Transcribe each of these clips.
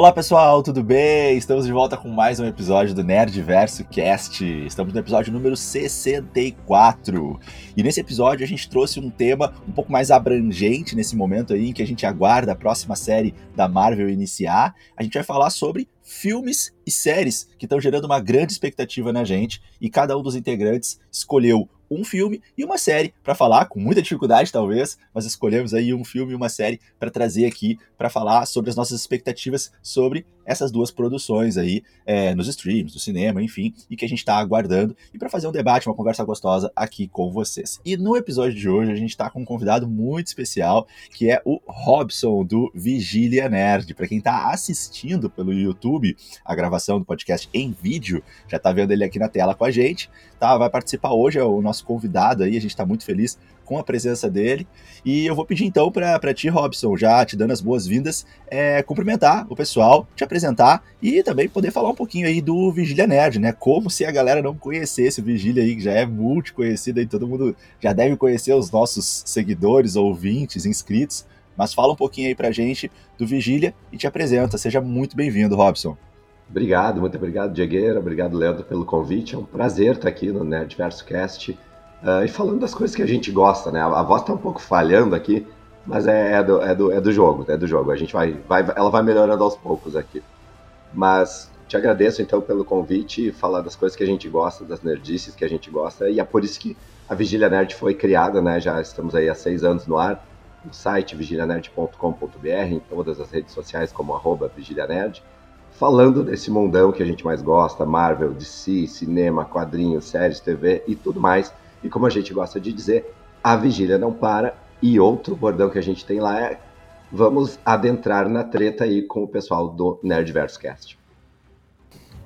Olá pessoal, tudo bem? Estamos de volta com mais um episódio do Nerdverso Cast. Estamos no episódio número 64. E nesse episódio a gente trouxe um tema um pouco mais abrangente nesse momento aí em que a gente aguarda a próxima série da Marvel iniciar. A gente vai falar sobre filmes e séries que estão gerando uma grande expectativa na gente e cada um dos integrantes escolheu um filme e uma série para falar, com muita dificuldade talvez, mas escolhemos aí um filme e uma série para trazer aqui para falar sobre as nossas expectativas sobre essas duas produções aí é, nos streams, no cinema, enfim, e que a gente está aguardando e para fazer um debate, uma conversa gostosa aqui com vocês. E no episódio de hoje a gente está com um convidado muito especial que é o Robson do Vigília Nerd. Para quem está assistindo pelo YouTube a gravação do podcast em vídeo, já está vendo ele aqui na tela com a gente, tá? Vai participar hoje é o nosso convidado aí, a gente está muito feliz com a presença dele. E eu vou pedir então para ti, Robson, já te dando as boas-vindas, é, cumprimentar o pessoal, te apresentar e também poder falar um pouquinho aí do Vigília Nerd, né? Como se a galera não conhecesse o Vigília aí, que já é multi conhecido aí, todo mundo já deve conhecer os nossos seguidores, ouvintes, inscritos. Mas fala um pouquinho aí pra gente do Vigília e te apresenta. Seja muito bem-vindo, Robson. Obrigado, muito obrigado, Diegueira. Obrigado, Leandro, pelo convite. É um prazer estar aqui no Nerdverso Cast. Uh, e falando das coisas que a gente gosta, né? A, a voz tá um pouco falhando aqui, mas é, é, do, é, do, é do jogo, é do jogo. A gente vai, vai, ela vai melhorando aos poucos aqui. Mas te agradeço então pelo convite e falar das coisas que a gente gosta, das nerdices que a gente gosta. E é por isso que a Vigília Nerd foi criada, né? Já estamos aí há seis anos no ar. No site vigilianerd.com.br, em todas as redes sociais como arroba Vigília Nerd falando desse mundão que a gente mais gosta, Marvel, DC, cinema, quadrinhos, séries, TV e tudo mais. E como a gente gosta de dizer, a vigília não para. E outro bordão que a gente tem lá é vamos adentrar na treta aí com o pessoal do Nerdverse Cast.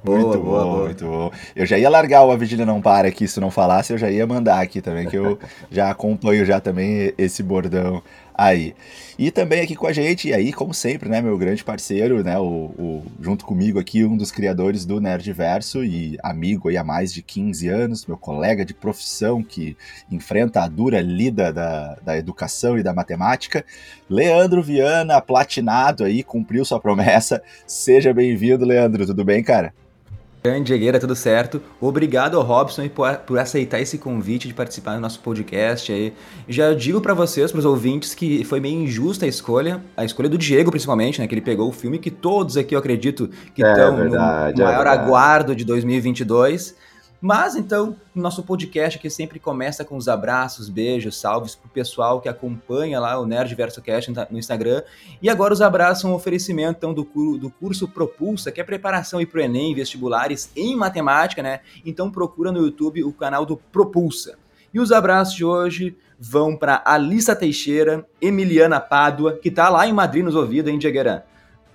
Muito boa, bom, boa. muito bom. Eu já ia largar o A Vigília Não Para aqui, se não falasse, eu já ia mandar aqui também, que eu já acompanho já também esse bordão aí. E também aqui com a gente, e aí, como sempre, né, meu grande parceiro, né, o, o, junto comigo aqui, um dos criadores do Nerdverso e amigo aí há mais de 15 anos, meu colega de profissão que enfrenta a dura lida da, da educação e da matemática, Leandro Viana, platinado aí, cumpriu sua promessa. Seja bem-vindo, Leandro, tudo bem, cara? Grande Diegueira, tudo certo. Obrigado ao Robson por, por, aceitar esse convite de participar do nosso podcast. Aí. Já digo para vocês, para os ouvintes, que foi meio injusta a escolha, a escolha do Diego principalmente, né? Que ele pegou o filme que todos aqui eu acredito que é, estão verdade, no maior é aguardo de 2022. Mas então, nosso podcast aqui sempre começa com os abraços, beijos, salves pro pessoal que acompanha lá o Nerd Verso Cast no Instagram. E agora os abraços são um oferecimento então, do, do curso Propulsa, que é preparação e pro Enem, vestibulares em matemática, né? Então procura no YouTube o canal do Propulsa. E os abraços de hoje vão para Alissa Teixeira, Emiliana Pádua, que tá lá em Madrid nos ouvidos, hein, Diegueran?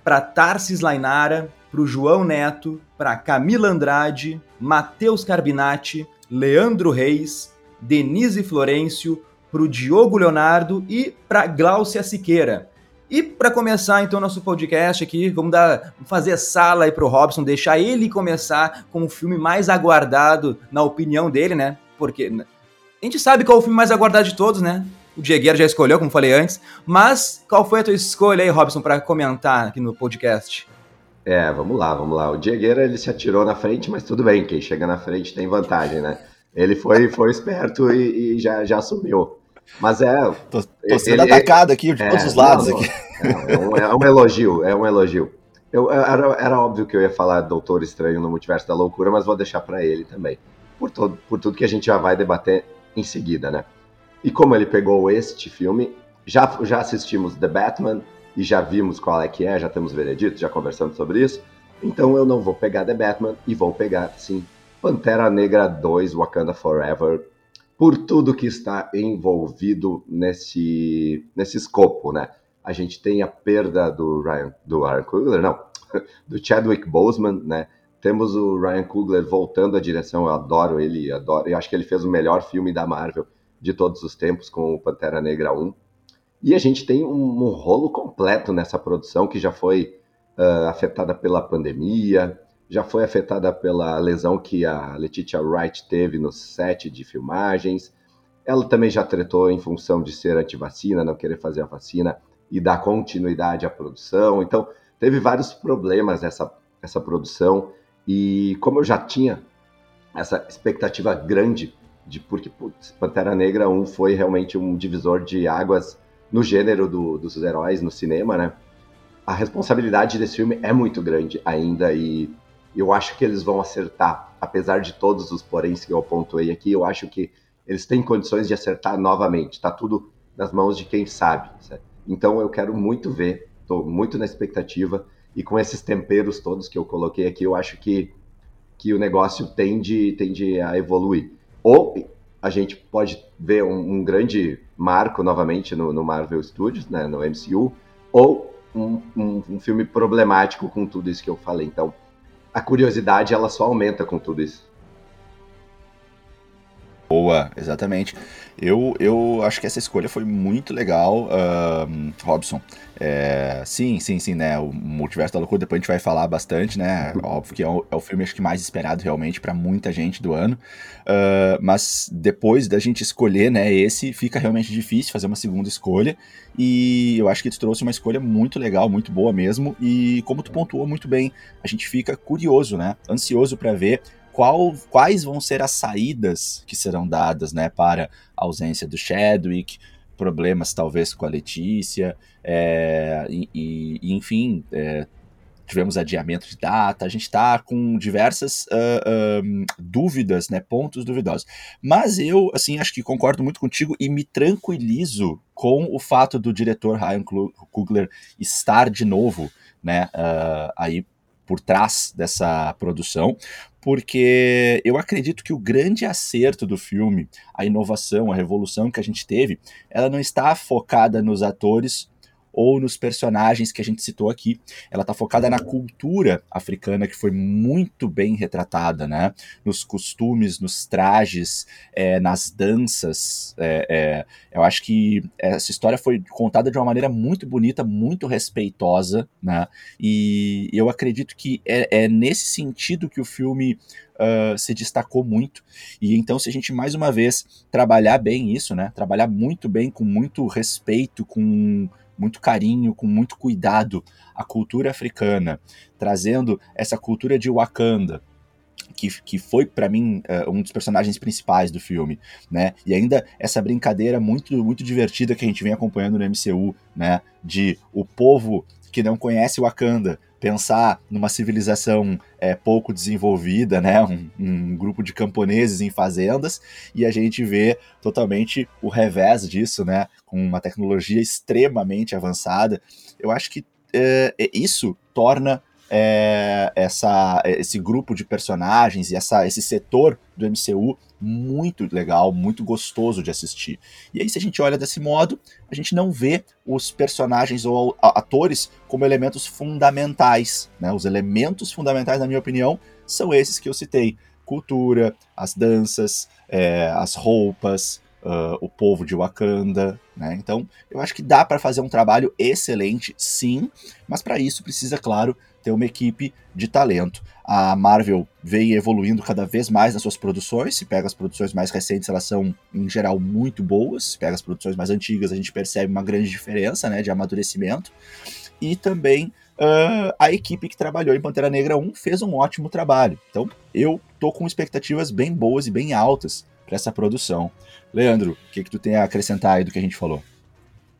Para Tarsis Lainara, para o João Neto, para Camila Andrade, Matheus Carbinati, Leandro Reis, Denise Florencio, para o Diogo Leonardo e para Gláucia Siqueira. E para começar então nosso podcast aqui, vamos dar, fazer sala aí para o Robson, deixar ele começar com o filme mais aguardado na opinião dele, né? Porque a gente sabe qual é o filme mais aguardado de todos, né? O Diegueiro já escolheu, como falei antes. Mas qual foi a tua escolha aí, Robson, para comentar aqui no podcast? É, vamos lá, vamos lá. O Diegueira ele se atirou na frente, mas tudo bem, quem chega na frente tem vantagem, né? Ele foi, foi esperto e, e já, já assumiu. Mas é. Tô, tô sendo ele, atacado aqui de é, todos os lados. Não, aqui. É, um, é, um, elogio, é um elogio. Eu, era, era óbvio que eu ia falar Doutor Estranho no Multiverso da Loucura, mas vou deixar para ele também. Por, todo, por tudo que a gente já vai debater em seguida, né? E como ele pegou este filme, já, já assistimos The Batman, e já vimos qual é que é, já temos veredito, já conversamos sobre isso. Então eu não vou pegar The Batman e vou pegar, sim, Pantera Negra 2 Wakanda Forever, por tudo que está envolvido nesse, nesse escopo, né? A gente tem a perda do Ryan, do Ryan Coogler, não, do Chadwick Boseman, né? Temos o Ryan Coogler voltando à direção, eu adoro ele, adoro, eu acho que ele fez o melhor filme da Marvel de todos os tempos com o Pantera Negra 1. E a gente tem um, um rolo completo nessa produção que já foi uh, afetada pela pandemia, já foi afetada pela lesão que a Letitia Wright teve no set de filmagens. Ela também já tretou em função de ser antivacina, não querer fazer a vacina e dar continuidade à produção. Então, teve vários problemas essa, essa produção, e como eu já tinha essa expectativa grande de porque putz, Pantera Negra 1 foi realmente um divisor de águas no gênero do, dos heróis no cinema, né? A responsabilidade desse filme é muito grande ainda e eu acho que eles vão acertar, apesar de todos os poréns que eu apontei aqui, eu acho que eles têm condições de acertar novamente. Tá tudo nas mãos de quem sabe. Certo? Então eu quero muito ver, estou muito na expectativa e com esses temperos todos que eu coloquei aqui, eu acho que que o negócio tende, tende a evoluir. Ou a gente pode ver um, um grande marco novamente no, no, Marvel Studios, né, no MCU, ou um, um, um, filme problemático com tudo isso que eu falei. Então, a curiosidade ela só aumenta com tudo isso. Boa, exatamente. Eu, eu acho que essa escolha foi muito legal, uh, Robson. É, sim, sim, sim, né? O Multiverso da Loucura, depois a gente vai falar bastante, né? Óbvio que é o, é o filme acho que mais esperado realmente para muita gente do ano. Uh, mas depois da gente escolher, né, esse, fica realmente difícil fazer uma segunda escolha. E eu acho que tu trouxe uma escolha muito legal, muito boa mesmo. E como tu pontuou muito bem, a gente fica curioso, né? Ansioso para ver qual, quais vão ser as saídas que serão dadas né, para a ausência do Chadwick, problemas talvez com a Letícia, é, e, e, enfim, é, tivemos adiamento de data, a gente está com diversas uh, uh, dúvidas, né, pontos duvidosos. Mas eu, assim, acho que concordo muito contigo e me tranquilizo com o fato do diretor Ryan Coogler estar de novo, né, uh, aí por trás dessa produção, porque eu acredito que o grande acerto do filme, a inovação, a revolução que a gente teve, ela não está focada nos atores ou nos personagens que a gente citou aqui. Ela está focada na cultura africana, que foi muito bem retratada, né? Nos costumes, nos trajes, é, nas danças. É, é, eu acho que essa história foi contada de uma maneira muito bonita, muito respeitosa, né? E eu acredito que é, é nesse sentido que o filme Uh, se destacou muito. E então, se a gente mais uma vez trabalhar bem isso, né? Trabalhar muito bem, com muito respeito, com muito carinho, com muito cuidado a cultura africana, trazendo essa cultura de Wakanda, que, que, foi para mim uh, um dos personagens principais do filme, né? E ainda essa brincadeira muito muito divertida que a gente vem acompanhando no MCU, né? De o povo que não conhece Wakanda pensar numa civilização é, pouco desenvolvida, né? Um, um, grupo de camponeses em fazendas, e a gente vê totalmente o revés disso, né? Com uma tecnologia extremamente avançada. Eu acho que é, é isso torna é, essa, esse grupo de personagens e essa, esse setor do MCU muito legal, muito gostoso de assistir. E aí, se a gente olha desse modo, a gente não vê os personagens ou atores como elementos fundamentais. Né? Os elementos fundamentais, na minha opinião, são esses que eu citei: cultura, as danças, é, as roupas, uh, o povo de Wakanda. Né? Então, eu acho que dá para fazer um trabalho excelente, sim, mas para isso precisa, claro, ter uma equipe de talento. A Marvel vem evoluindo cada vez mais nas suas produções. Se pega as produções mais recentes, elas são, em geral, muito boas. Se pega as produções mais antigas, a gente percebe uma grande diferença né, de amadurecimento. E também uh, a equipe que trabalhou em Pantera Negra 1 fez um ótimo trabalho. Então, eu tô com expectativas bem boas e bem altas para essa produção. Leandro, o que, que tu tem a acrescentar aí do que a gente falou?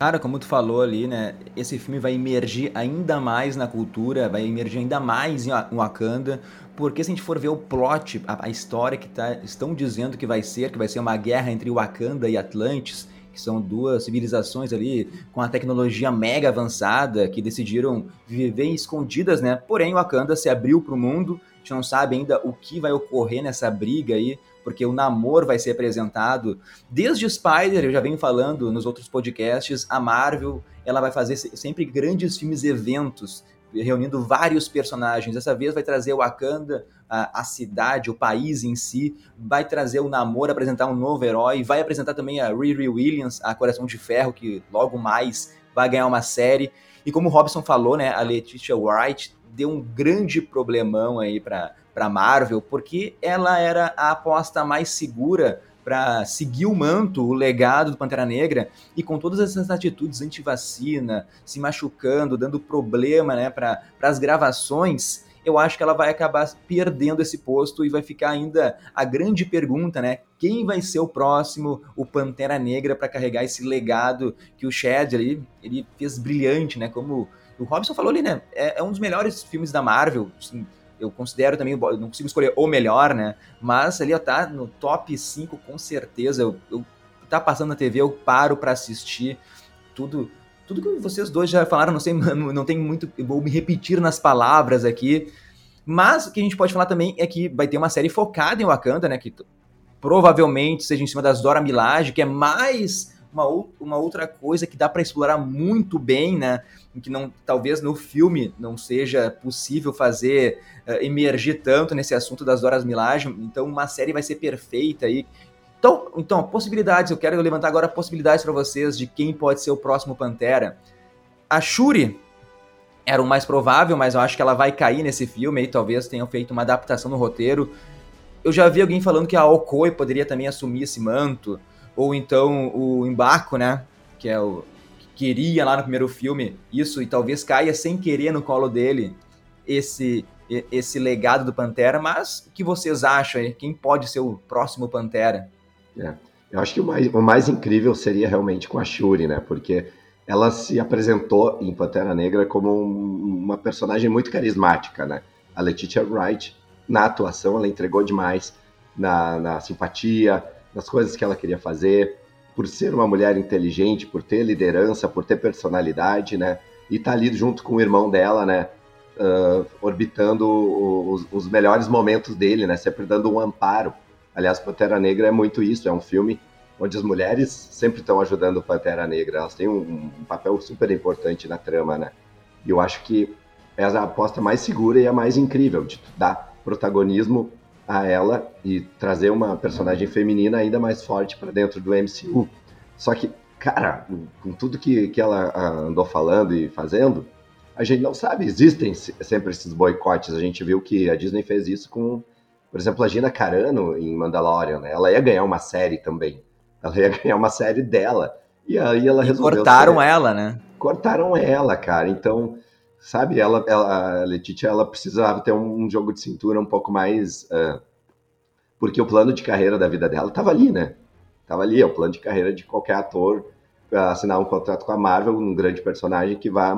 Cara, como tu falou ali, né? Esse filme vai emergir ainda mais na cultura, vai emergir ainda mais em Wakanda, porque se a gente for ver o plot, a, a história que tá, estão dizendo que vai ser, que vai ser uma guerra entre Wakanda e Atlantis, que são duas civilizações ali com a tecnologia mega avançada que decidiram viver escondidas, né? Porém, Wakanda se abriu para o mundo. A gente não sabe ainda o que vai ocorrer nessa briga aí porque o namoro vai ser apresentado. Desde Spider, eu já venho falando nos outros podcasts, a Marvel ela vai fazer sempre grandes filmes eventos, reunindo vários personagens. Dessa vez vai trazer o Wakanda, a, a, cidade, o país em si, vai trazer o namoro, apresentar um novo herói, vai apresentar também a Riri Williams, a Coração de Ferro, que logo mais vai ganhar uma série. E como o Robson falou, né, a Letitia Wright deu um grande problemão aí para para Marvel, porque ela era a aposta mais segura para seguir o manto, o legado do Pantera Negra, e com todas essas atitudes anti-vacina, se machucando, dando problema né, para as gravações, eu acho que ela vai acabar perdendo esse posto e vai ficar ainda a grande pergunta, né? Quem vai ser o próximo, o Pantera Negra, para carregar esse legado que o Chad ali, ele fez brilhante, né? Como o Robson falou ali, né? É, é um dos melhores filmes da Marvel, assim, eu considero também, não consigo escolher o melhor, né? Mas ali, ó, tá no top 5 com certeza. Eu, eu tá passando na TV, eu paro para assistir tudo tudo que vocês dois já falaram, não sei, não tem muito, vou me repetir nas palavras aqui. Mas o que a gente pode falar também é que vai ter uma série focada em Wakanda, né? Que provavelmente seja em cima das Dora Milaje, que é mais uma, uma outra coisa que dá para explorar muito bem, né? Que não, talvez no filme não seja possível fazer uh, emergir tanto nesse assunto das Dora Milaje. Então, uma série vai ser perfeita aí. Então, então, possibilidades, eu quero levantar agora possibilidades para vocês de quem pode ser o próximo Pantera. A Shuri era o mais provável, mas eu acho que ela vai cair nesse filme talvez tenham feito uma adaptação no roteiro. Eu já vi alguém falando que a Okoi poderia também assumir esse manto, ou então o Embarco, né, que é o queria lá no primeiro filme isso e talvez caia sem querer no colo dele esse esse legado do Pantera, mas o que vocês acham aí? Quem pode ser o próximo Pantera? É. Eu acho que o mais, o mais incrível seria realmente com a Shuri, né? Porque ela se apresentou em Pantera Negra como um, uma personagem muito carismática, né? A Letitia Wright, na atuação, ela entregou demais na, na simpatia, nas coisas que ela queria fazer, por ser uma mulher inteligente, por ter liderança, por ter personalidade, né? E tá ali junto com o irmão dela, né? Uh, orbitando os, os melhores momentos dele, né? Sempre dando um amparo Aliás, Pantera Negra é muito isso, é um filme onde as mulheres sempre estão ajudando o Pantera Negra, elas têm um, um, papel super importante na trama, né? E eu acho que é a aposta mais segura e a mais incrível de dar protagonismo a ela e trazer uma personagem feminina ainda mais forte para dentro do MCU. Só que, cara, com tudo que, que ela andou falando e fazendo, a gente não sabe, existem sempre esses boicotes. A gente viu que a Disney fez isso com por exemplo, a Gina Carano em Mandalorian, né? Ela ia ganhar uma série também. Ela ia ganhar uma série dela. E aí ela e resolveu. Cortaram ela, né? Cortaram ela, cara. Então, sabe, ela, ela, a Letitia, ela precisava ter um, jogo de cintura um pouco mais. Uh... porque o plano de carreira da vida dela tava ali, né? Tava ali, é o plano de carreira de qualquer ator assinar um contrato com a Marvel, um grande personagem que vai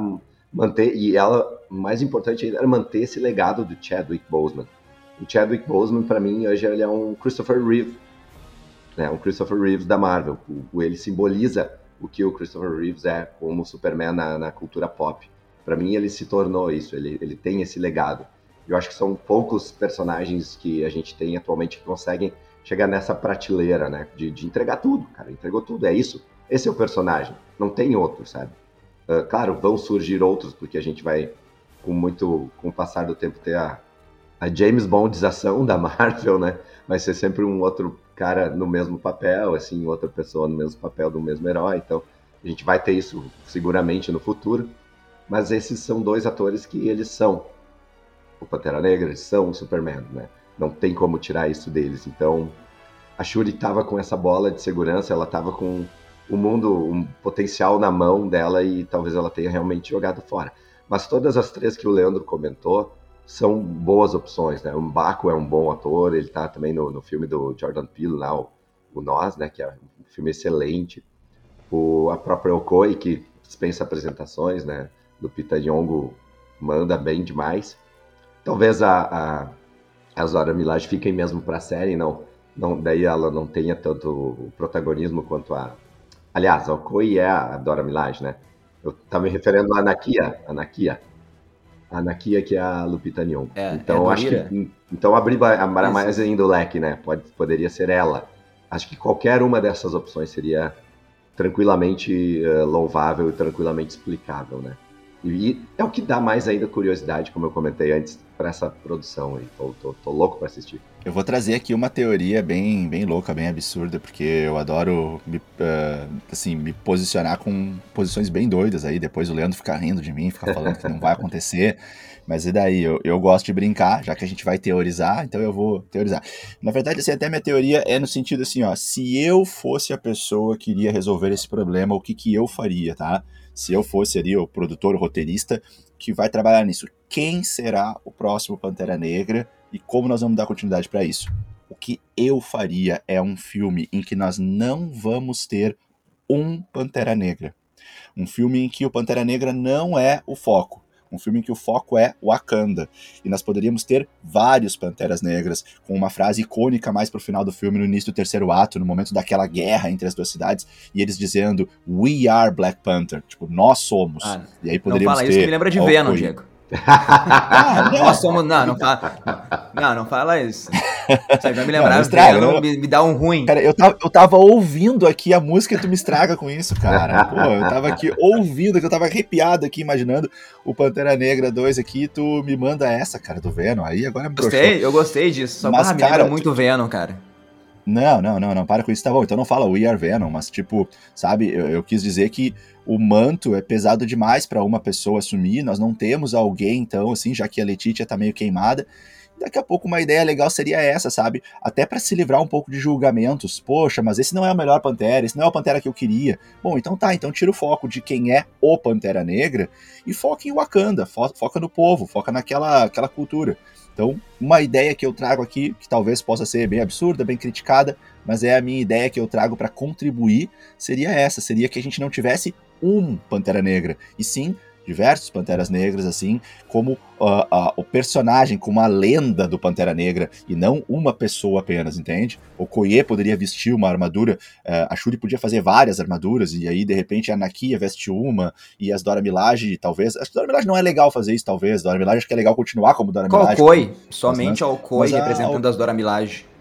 manter. E ela, mais importante ainda, era manter esse legado do Chadwick Boseman o Chadwick Boseman, para mim, hoje ele é um Christopher Reeve, né? Um Christopher Reeves da Marvel. O, ele simboliza o que o Christopher Reeves é como Superman na, na cultura pop. Para mim, ele se tornou isso. Ele, ele tem esse legado. Eu acho que são poucos personagens que a gente tem atualmente que conseguem chegar nessa prateleira, né? De, de entregar tudo, cara. Entregou tudo. É isso. Esse é o personagem. Não tem outro, sabe? Uh, claro, vão surgir outros, porque a gente vai, com muito, com o passar do tempo, ter a, a James Bondização da Marvel, né? Vai ser sempre um outro cara no mesmo papel, assim, outra pessoa no mesmo papel do mesmo herói. Então, a gente vai ter isso seguramente no futuro. Mas esses são dois atores que eles são o Pantera Negra, eles são o Superman, né? Não tem como tirar isso deles. Então, a Shuri estava com essa bola de segurança, ela estava com o mundo, um potencial na mão dela e talvez ela tenha realmente jogado fora. Mas todas as três que o Leandro comentou, são boas opções, né? O Baco é um bom ator, ele tá também no, no filme do Jordan Peele lá, o, o Nós, né? Que é um filme excelente. O, a própria Okoi, que dispensa apresentações, né? Do Pita Nyong'o manda bem demais. Talvez a, a, a Zora Milaje fiquem mesmo para a série, não, não, daí ela não tenha tanto protagonismo quanto a... Aliás, a Okoi é a Dora Milaje, né? Eu tava me referindo à Anakia, Anakia a Nakia, que é a Lupita Nyong'o. É, então, é acho que então abrir mais ainda o leque, né? Pode, poderia ser ela. Acho que qualquer uma dessas opções seria tranquilamente uh, louvável e tranquilamente explicável, né? E, é o que dá mais ainda curiosidade, como eu comentei antes, para essa produção aí. Tô, tô, tô louco para assistir. Eu vou trazer aqui uma teoria bem, bem louca, bem absurda, porque eu adoro me, uh, assim, me posicionar com posições bem doidas aí. Depois o Leandro fica rindo de mim, fica falando que não vai acontecer. Mas e daí? Eu, eu gosto de brincar, já que a gente vai teorizar, então eu vou teorizar. Na verdade, assim, até minha teoria é no sentido assim, ó, se eu fosse a pessoa que iria resolver esse problema, o que, que eu faria, tá? Se eu fosse ali o produtor, o roteirista, que vai trabalhar nisso, quem será o próximo Pantera Negra e como nós vamos dar continuidade para isso? O que eu faria é um filme em que nós não vamos ter um Pantera Negra. Um filme em que o Pantera Negra não é o foco um filme em que o foco é Wakanda. E nós poderíamos ter vários Panteras Negras, com uma frase icônica mais pro final do filme, no início do terceiro ato, no momento daquela guerra entre as duas cidades, e eles dizendo We are Black Panther, tipo, nós somos. Ah, e aí poderíamos não fala ter. Isso que me lembra de Venom, Diego ah. Não, não fala. Não, não fala isso. Vai me lembrar, não, estraga, não, me, me, dá um ruim. Cara, eu tava, eu tava ouvindo aqui a música e tu me estraga com isso, cara. Pô, eu tava aqui ouvindo, que eu tava arrepiado aqui, imaginando o Pantera Negra 2 aqui, tu me manda essa, cara, do Venom. Aí agora me Gostei, eu gostei disso. Só Mas, cara, me lembra muito tu... Venom, cara. Não, não, não, não, para com isso, tá bom. Então não fala We Are Venom, mas tipo, sabe, eu, eu quis dizer que o manto é pesado demais para uma pessoa assumir, nós não temos alguém, então, assim, já que a Letitia tá meio queimada. Daqui a pouco uma ideia legal seria essa, sabe? Até para se livrar um pouco de julgamentos. Poxa, mas esse não é o melhor Pantera, esse não é o Pantera que eu queria. Bom, então tá, então tira o foco de quem é o Pantera Negra e foca em Wakanda, foca no povo, foca naquela aquela cultura. Então, uma ideia que eu trago aqui, que talvez possa ser bem absurda, bem criticada, mas é a minha ideia que eu trago para contribuir, seria essa: seria que a gente não tivesse um Pantera Negra, e sim diversos Panteras Negras, assim, como uh, uh, o personagem, como a lenda do Pantera Negra, e não uma pessoa apenas, entende? O Koye poderia vestir uma armadura, uh, a Shuri podia fazer várias armaduras, e aí, de repente, a Nakia veste uma, e as Dora Milaje, talvez... Que Dora Milaje não é legal fazer isso, talvez. Dora Milaje acho que é legal continuar como Dora Milaje. Koi, somente ao Koi representando a... as Dora Milaje.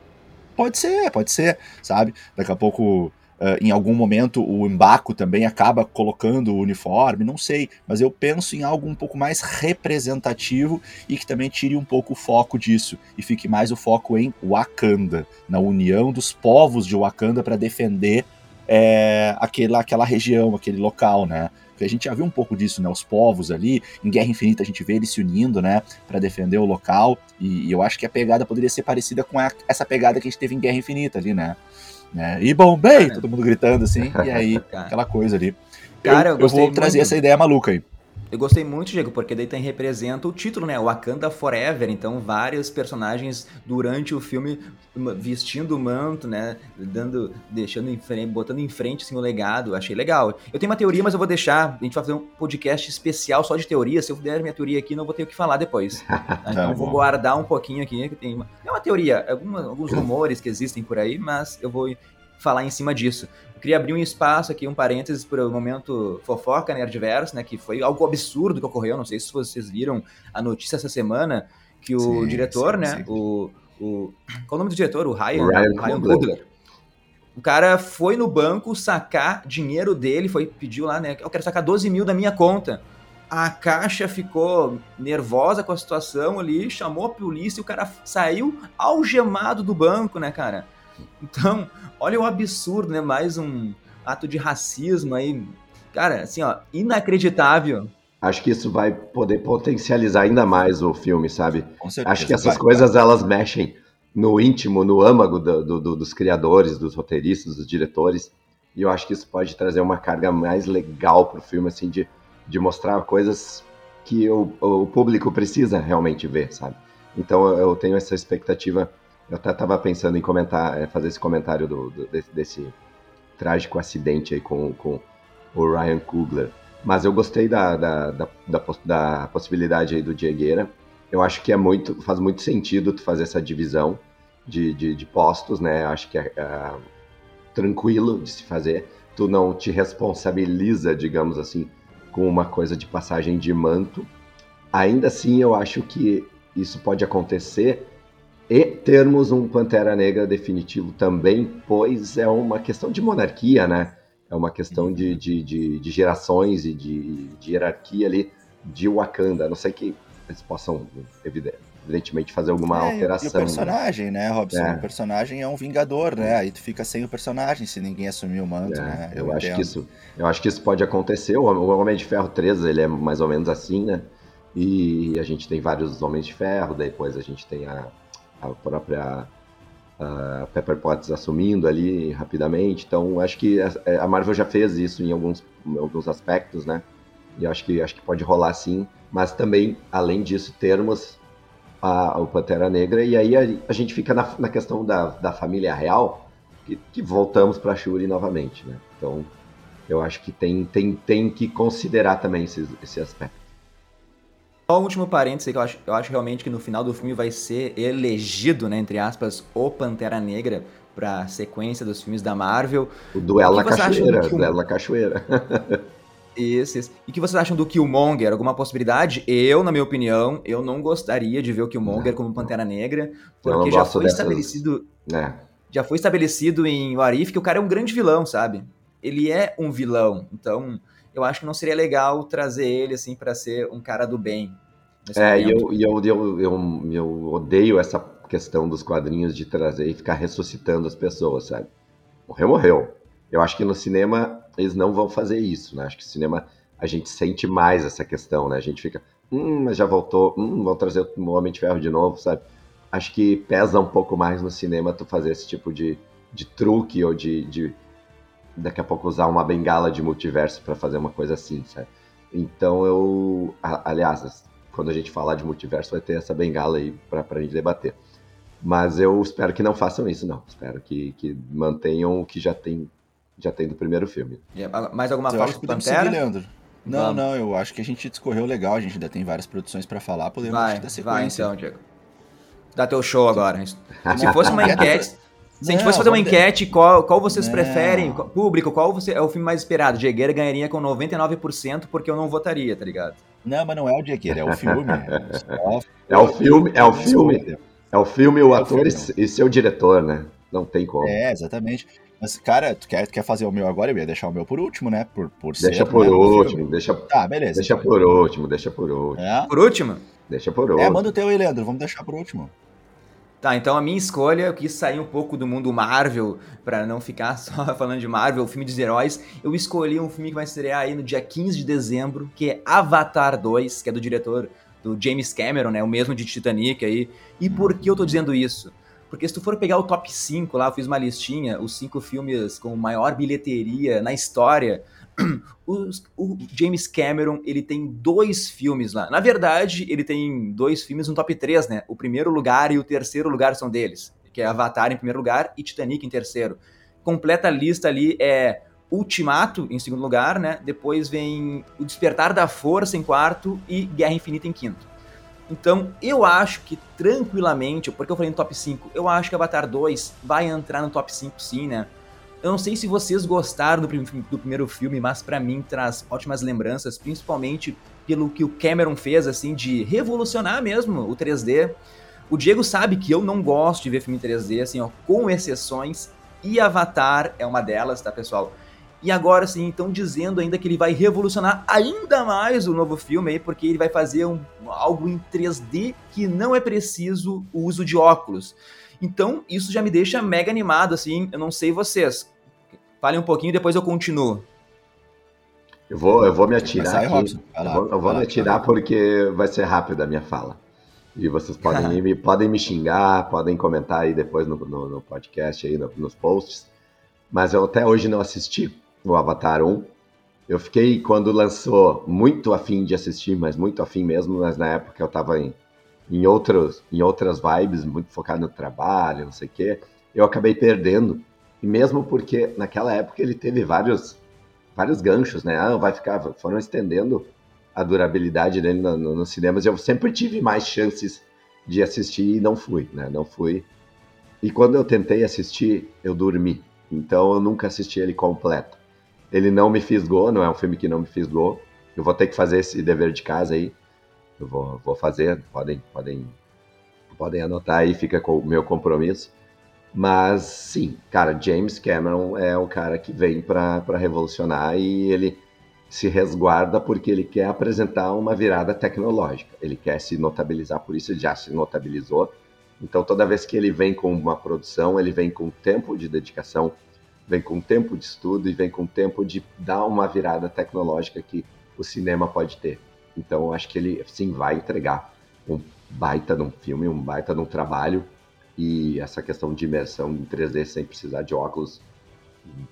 Pode ser, pode ser, sabe? Daqui a pouco Uh, em algum momento o Embaco também acaba colocando o uniforme, não sei, mas eu penso em algo um pouco mais representativo e que também tire um pouco o foco disso e fique mais o foco em Wakanda, na união dos povos de Wakanda para defender é, aquela, aquela região, aquele local, né? Porque a gente já viu um pouco disso, né? Os povos ali, em Guerra Infinita a gente vê eles se unindo, né? Para defender o local. E, e, eu acho que a pegada poderia ser parecida com a, essa pegada que a gente teve em Guerra Infinita ali, né? né? E Bombay, todo mundo gritando assim, e aí aquela coisa ali. Cara, eu, eu, eu vou muito. trazer essa ideia maluca aí. Eu gostei muito, Diego, porque daí tem representa o título, né? Wakanda Forever. Então, vários personagens durante o filme vestindo o manto, né? Dando, deixando em frente, botando em frente assim, o legado. Achei legal. Eu tenho uma teoria, mas eu vou deixar. A gente vai fazer um podcast especial só de teoria. Se eu der minha teoria aqui, não vou ter o que falar depois. Tá? Então, tá vou guardar um pouquinho aqui. Que tem uma, é uma teoria, alguma, alguns rumores que existem por aí, mas eu vou falar em cima disso. Eu queria abrir um espaço aqui, um parênteses para o momento fofoca Nerdverso, né, que foi algo absurdo que ocorreu, não sei se vocês viram a notícia essa semana, que o sim, diretor, sim, né, sim. O, o... Qual o nome do diretor? O Ryan, Ryan, Ryan Coogler. O cara foi no banco sacar dinheiro dele, foi pediu lá, né, eu quero sacar 12 mil da minha conta. A caixa ficou nervosa com a situação ali, chamou a polícia e o cara saiu algemado do banco, né, cara? Então, olha o absurdo, né? Mais um ato de racismo aí. Cara, assim, ó, inacreditável. Acho que isso vai poder potencializar ainda mais o filme, sabe? Acho que essas vai, coisas vai. elas mexem no íntimo, no âmago do, do, dos criadores, dos roteiristas, dos diretores. E eu acho que isso pode trazer uma carga mais legal pro filme, assim, de, de mostrar coisas que o, o público precisa realmente ver, sabe? Então eu tenho essa expectativa eu até estava pensando em comentar, é, fazer esse comentário do, do desse, desse, trágico acidente aí com, com o Ryan Coogler. Mas eu gostei da, da, da, da, da possibilidade aí do Diegueira. Eu acho que é muito, faz muito sentido tu fazer essa divisão de, de, de postos, né? Acho que é, é tranquilo de se fazer. Tu não te responsabiliza, digamos assim, com uma coisa de passagem de manto. Ainda assim, eu acho que isso pode acontecer e termos um Pantera Negra definitivo também, pois é uma questão de monarquia, né? É uma questão de, de, de, de gerações e de, de, hierarquia ali de Wakanda. A não sei que eles possam evidentemente, fazer alguma É, alteração. E o personagem, né, Robson? É. O personagem é um vingador, né? Aí tu fica sem o personagem se ninguém assumir o manto, É, né? eu, acho entendo. que isso, eu acho que isso pode acontecer. O, o Homem de Ferro 3, ele é mais ou menos assim, né? E a gente tem vários Homens de Ferro, depois a gente tem a, a própria a Pepper Potts assumindo ali rapidamente. Então, acho que a, a Marvel já fez isso em alguns, em alguns aspectos, né? E acho que, acho que pode rolar sim. Mas também, além disso, termos a, o Pantera Negra. E aí a, a gente fica na, na questão da, da família real, que, que voltamos para Shuri novamente, né? Então, eu acho que tem, tem, tem que considerar também esse, esse aspecto. Só um último parênteses aí que eu acho, eu acho realmente que no final do filme vai ser elegido, né, entre aspas, o Pantera Negra pra sequência dos filmes da Marvel. O duelo na cachoeira, o duelo na cachoeira. Isso, isso. E o que vocês acham do Killmonger? Alguma possibilidade? Eu, na minha opinião, eu não gostaria de ver o Killmonger Não, como Pantera Negra, porque já foi dessas- estabelecido, É. já foi estabelecido em Warif que o cara é um grande vilão, sabe? Ele é um vilão, então eu acho que não seria legal trazer ele assim pra ser um cara do bem. É, e eu, e eu, eu, eu, eu odeio essa questão dos quadrinhos de trazer e ficar ressuscitando as pessoas, sabe? Morreu, morreu. Eu acho que no cinema eles não vão fazer isso, né? Acho que no cinema a gente sente mais essa questão, né? A gente fica, hum, mas já voltou, hum, vão trazer o Homem de Ferro de novo, sabe? Acho que pesa um pouco mais no cinema tu fazer esse tipo de, de truque ou de, de daqui a pouco usar uma bengala de multiverso pra fazer uma coisa assim, sabe? Então eu, aliás, quando a gente falar de multiverso vai ter essa bengala aí pra, pra gente debater. Mas eu espero que não façam isso, não. Espero que, que mantenham o que já tem, já tem do primeiro filme. Já- Mais alguma acho do Pantera? seguir, Leandro. Não, Vamos. não, eu acho que a gente discorreu legal, a gente ainda tem várias produções pra falar, podemos Vai, dar sequência. vai então, Diego. Dá teu show agora. Se fosse uma enquete, se a gente Não, fosse fazer uma enquete, qual, qual vocês Não. preferem, qual- público, qual você, é o filme mais esperado? Diegueira ganharia com 99% porque eu não votaria, tá ligado? Não, mas não é o Diegueira, é o filme. É o filme, é o filme, é o filme, o É o ator filme. e, e seu diretor, né? Não tem como. É, exatamente. Mas, cara, tu quer, tu quer fazer o meu agora? Eu ia deixar o meu por último, né? Por, por ser, deixa por né, o último, deixa, Tá, beleza. deixa então. por último, deixa por último, É? Por último, deixa por É, último. manda o teu aí, Leandro. Vamos deixar por último. Tá, então a minha escolha, eu quis sair um pouco do mundo Marvel, pra não ficar só falando de Marvel, filme dos heróis. Eu escolhi um filme que vai estrear aí no dia 15 de dezembro, que é Avatar 2, que é do diretor do James Cameron, né, o mesmo de Titanic aí. E por que eu tô dizendo isso? Porque se tu for pegar o top 5 lá, eu fiz uma listinha, os cinco filmes com maior bilheteria na história, o James Cameron, ele tem dois filmes lá. Na verdade, ele tem dois filmes no top 3, né? O primeiro lugar e o terceiro lugar são deles, que é Avatar em primeiro lugar e Titanic em terceiro. Completa a lista ali é Ultimato em segundo lugar, né? Depois vem O Despertar da Força em quarto e Guerra Infinita em quinto. Então, eu acho que tranquilamente, porque eu falei no top 5, eu acho que Avatar 2 vai entrar no top 5 sim, né? Eu não sei se vocês gostaram do, prim- do primeiro filme, mas pra mim traz ótimas lembranças, principalmente pelo que o Cameron fez, assim, de revolucionar mesmo o 3D. O Diego sabe que eu não gosto de ver filme em 3D, assim, ó, com exceções, e Avatar é uma delas, tá, pessoal? E agora, sim, estão dizendo ainda que ele vai revolucionar ainda mais o novo filme aí, porque ele vai fazer um, algo em 3D que não é preciso o uso de óculos. Então, isso já me deixa mega animado, assim, eu não sei vocês. Falem um pouquinho, depois eu continuo. Eu vou, eu vou me atirar aqui. Robson. Lá, eu vou, eu vou vai me lá, atirar vai lá. porque vai ser rápida a minha fala. E vocês podem, me, podem me xingar, podem comentar aí depois no, no, no podcast, aí no- nos posts. Mas eu até hoje não assisti o Avatar 1. Eu fiquei, quando lançou, muito afim de assistir, mas muito afim mesmo, mas na época eu tava em, em, outros, em outras vibes, muito focado no trabalho, não sei o quê. Eu acabei perdendo. E mesmo porque naquela época ele teve vários, vários ganchos, né? Ah, vai ficar, foram estendendo a durabilidade dele no, no, nos cinemas. Eu sempre tive mais chances de assistir e não fui, né? Não fui. E quando eu tentei assistir, eu dormi. Então eu nunca assisti ele completo. Ele não me fisgou, não é um filme que não me fisgou. Eu vou ter que fazer esse dever de casa aí. Eu vou, vou fazer, podem, podem, podem anotar aí, fica com o meu compromisso. Mas sim, cara, James Cameron é o cara que vem para revolucionar e ele se resguarda porque ele quer apresentar uma virada tecnológica. Ele quer se notabilizar, por isso ele já se notabilizou. Então, toda vez que ele vem com uma produção, ele vem com tempo de dedicação, vem com tempo de estudo e vem com tempo de dar uma virada tecnológica que o cinema pode ter. Então, acho que ele, sim, vai entregar um baita de um filme, um baita de um trabalho. E essa questão de imersão em 3D sem precisar de óculos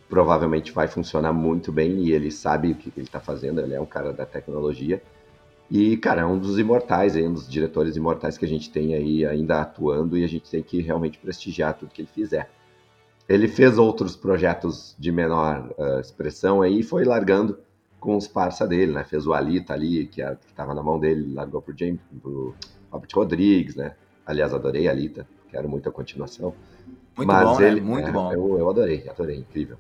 provavelmente vai funcionar muito bem e ele sabe o que ele está fazendo, ele é um cara da tecnologia. E, cara, é um dos imortais, aí, um dos diretores imortais que a gente tem aí ainda atuando e a gente tem que realmente prestigiar tudo que ele fizer. Ele fez outros projetos de menor uh, expressão aí e foi largando com os parça dele, né? Fez o Alita ali, que estava na mão dele, largou pro James, pro Robert Rodrigues, né? Aliás, adorei a Alita, quero muito a continuação. Muito Mas bom, né? ele, né? Muito é, bom. Eu, eu adorei, adorei, incrível.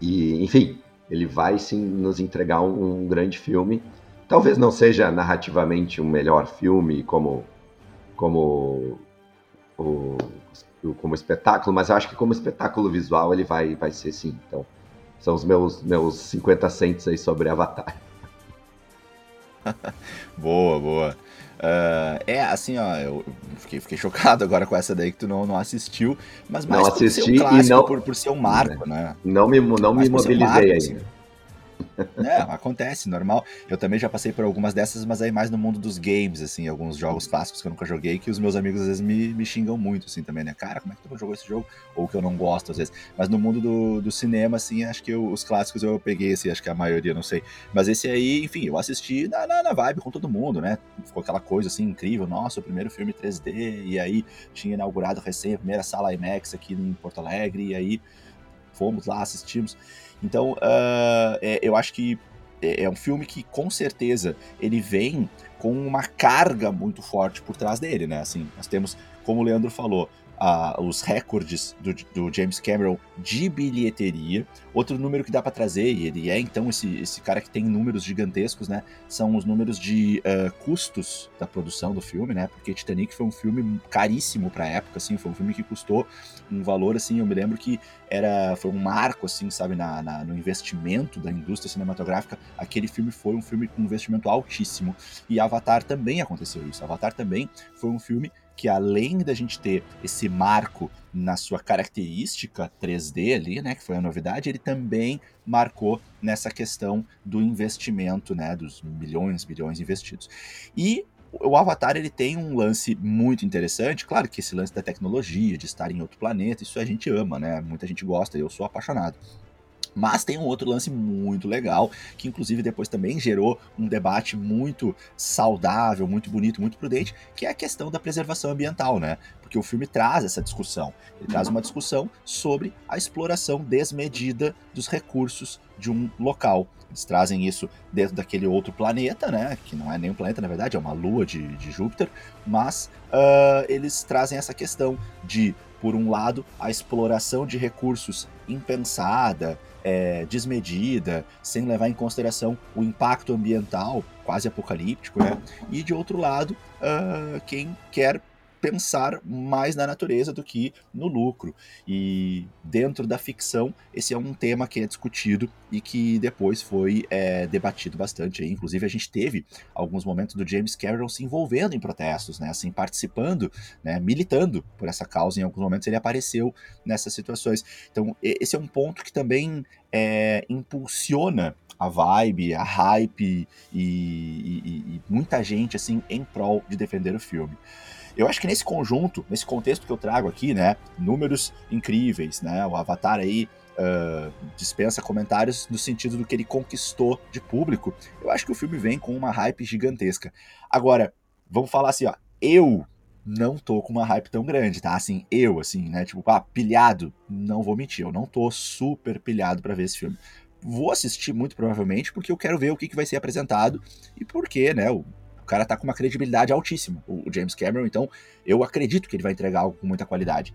E, enfim, ele vai sim nos entregar um, um, grande filme. Talvez não seja narrativamente um melhor filme como como o, como espetáculo, mas eu acho que como espetáculo visual ele vai vai ser sim. Então, são os meus meus 50 cents aí sobre Avatar. boa, boa. Uh, é, assim, ó, eu fiquei, fiquei, chocado agora com essa daí que tu não, não assistiu, mas mais não assisti por ser um clássico, não, por, por ser um marco, né? Não me, não me mobilizei um marco, ainda. Assim, é, acontece, normal. Eu também já passei por algumas dessas, mas aí mais no mundo dos games, assim, alguns jogos clássicos que eu nunca joguei, que os meus amigos às vezes me, me xingam muito, assim, também, né? Cara, como é que tu jogou esse jogo? Ou que eu não gosto, às vezes. Mas no mundo do, do cinema, assim, acho que eu, os clássicos eu peguei, assim, acho que a maioria, não sei. Mas esse aí, enfim, eu assisti na, na, na vibe com todo mundo, né? Ficou aquela coisa, assim, incrível. Nossa, o primeiro filme 3D, e aí tinha inaugurado recém a primeira sala IMAX aqui em Porto Alegre, e aí fomos lá, assistimos. Então, uh, é, eu acho que é, é um filme que com certeza ele vem com uma carga muito forte por trás dele, né? Assim, nós temos, como o Leandro falou, uh, os recordes do, do, James Cameron de bilheteria. Outro número que dá para trazer, e ele é então esse, esse cara que tem números gigantescos, né? São os números de uh, custos da produção do filme, né? Porque Titanic foi um filme caríssimo para época, assim, foi um filme que custou um valor, assim, eu me lembro que era foi um marco, assim, sabe, na, na no investimento da indústria cinematográfica. Aquele filme foi um filme com investimento altíssimo. E Avatar também aconteceu isso. Avatar também foi um filme que além da gente ter esse marco na sua característica 3D ali, né, que foi a novidade, ele também marcou nessa questão do investimento, né, dos milhões, bilhões investidos. E o Avatar ele tem um lance muito interessante, claro que esse lance da tecnologia, de estar em outro planeta, isso a gente ama, né? Muita gente gosta, eu sou apaixonado. Mas tem um outro lance muito legal, que inclusive depois também gerou um debate muito saudável, muito bonito, muito prudente, que é a questão da preservação ambiental, né? Porque o filme traz essa discussão. Ele traz uma discussão sobre a exploração desmedida dos recursos de um local. Eles trazem isso dentro daquele outro planeta, né? Que não é nem um planeta, na verdade, é uma lua de, de Júpiter. Mas uh, eles trazem essa questão de, por um lado, a exploração de recursos impensada, é, desmedida, sem levar em consideração o impacto ambiental quase apocalíptico, né? E de outro lado, uh, quem quer pensar mais na natureza do que no lucro. E dentro da ficção, esse é um tema que é discutido e que depois foi é, debatido bastante. Inclusive, a gente teve alguns momentos do James Cameron se envolvendo em protestos, né? assim, participando, né? militando por essa causa. Em alguns momentos ele apareceu nessas situações. Então, esse é um ponto que também é, impulsiona a vibe, a hype e, e, e muita gente assim em prol de defender o filme. Eu acho que nesse conjunto, nesse contexto que eu trago aqui, né, números incríveis, né, o Avatar aí uh, dispensa comentários no sentido do que ele conquistou de público. Eu acho que o filme vem com uma hype gigantesca. Agora, vamos falar assim, ó, eu não tô com uma hype tão grande, tá? Assim, eu, assim, né? Tipo, ah, pilhado, não vou mentir, eu não tô super pilhado para ver esse filme. Vou assistir muito provavelmente porque eu quero ver o que, que vai ser apresentado e porque, né, o cara tá com uma credibilidade altíssima, o James Cameron, então eu acredito que ele vai entregar algo com muita qualidade.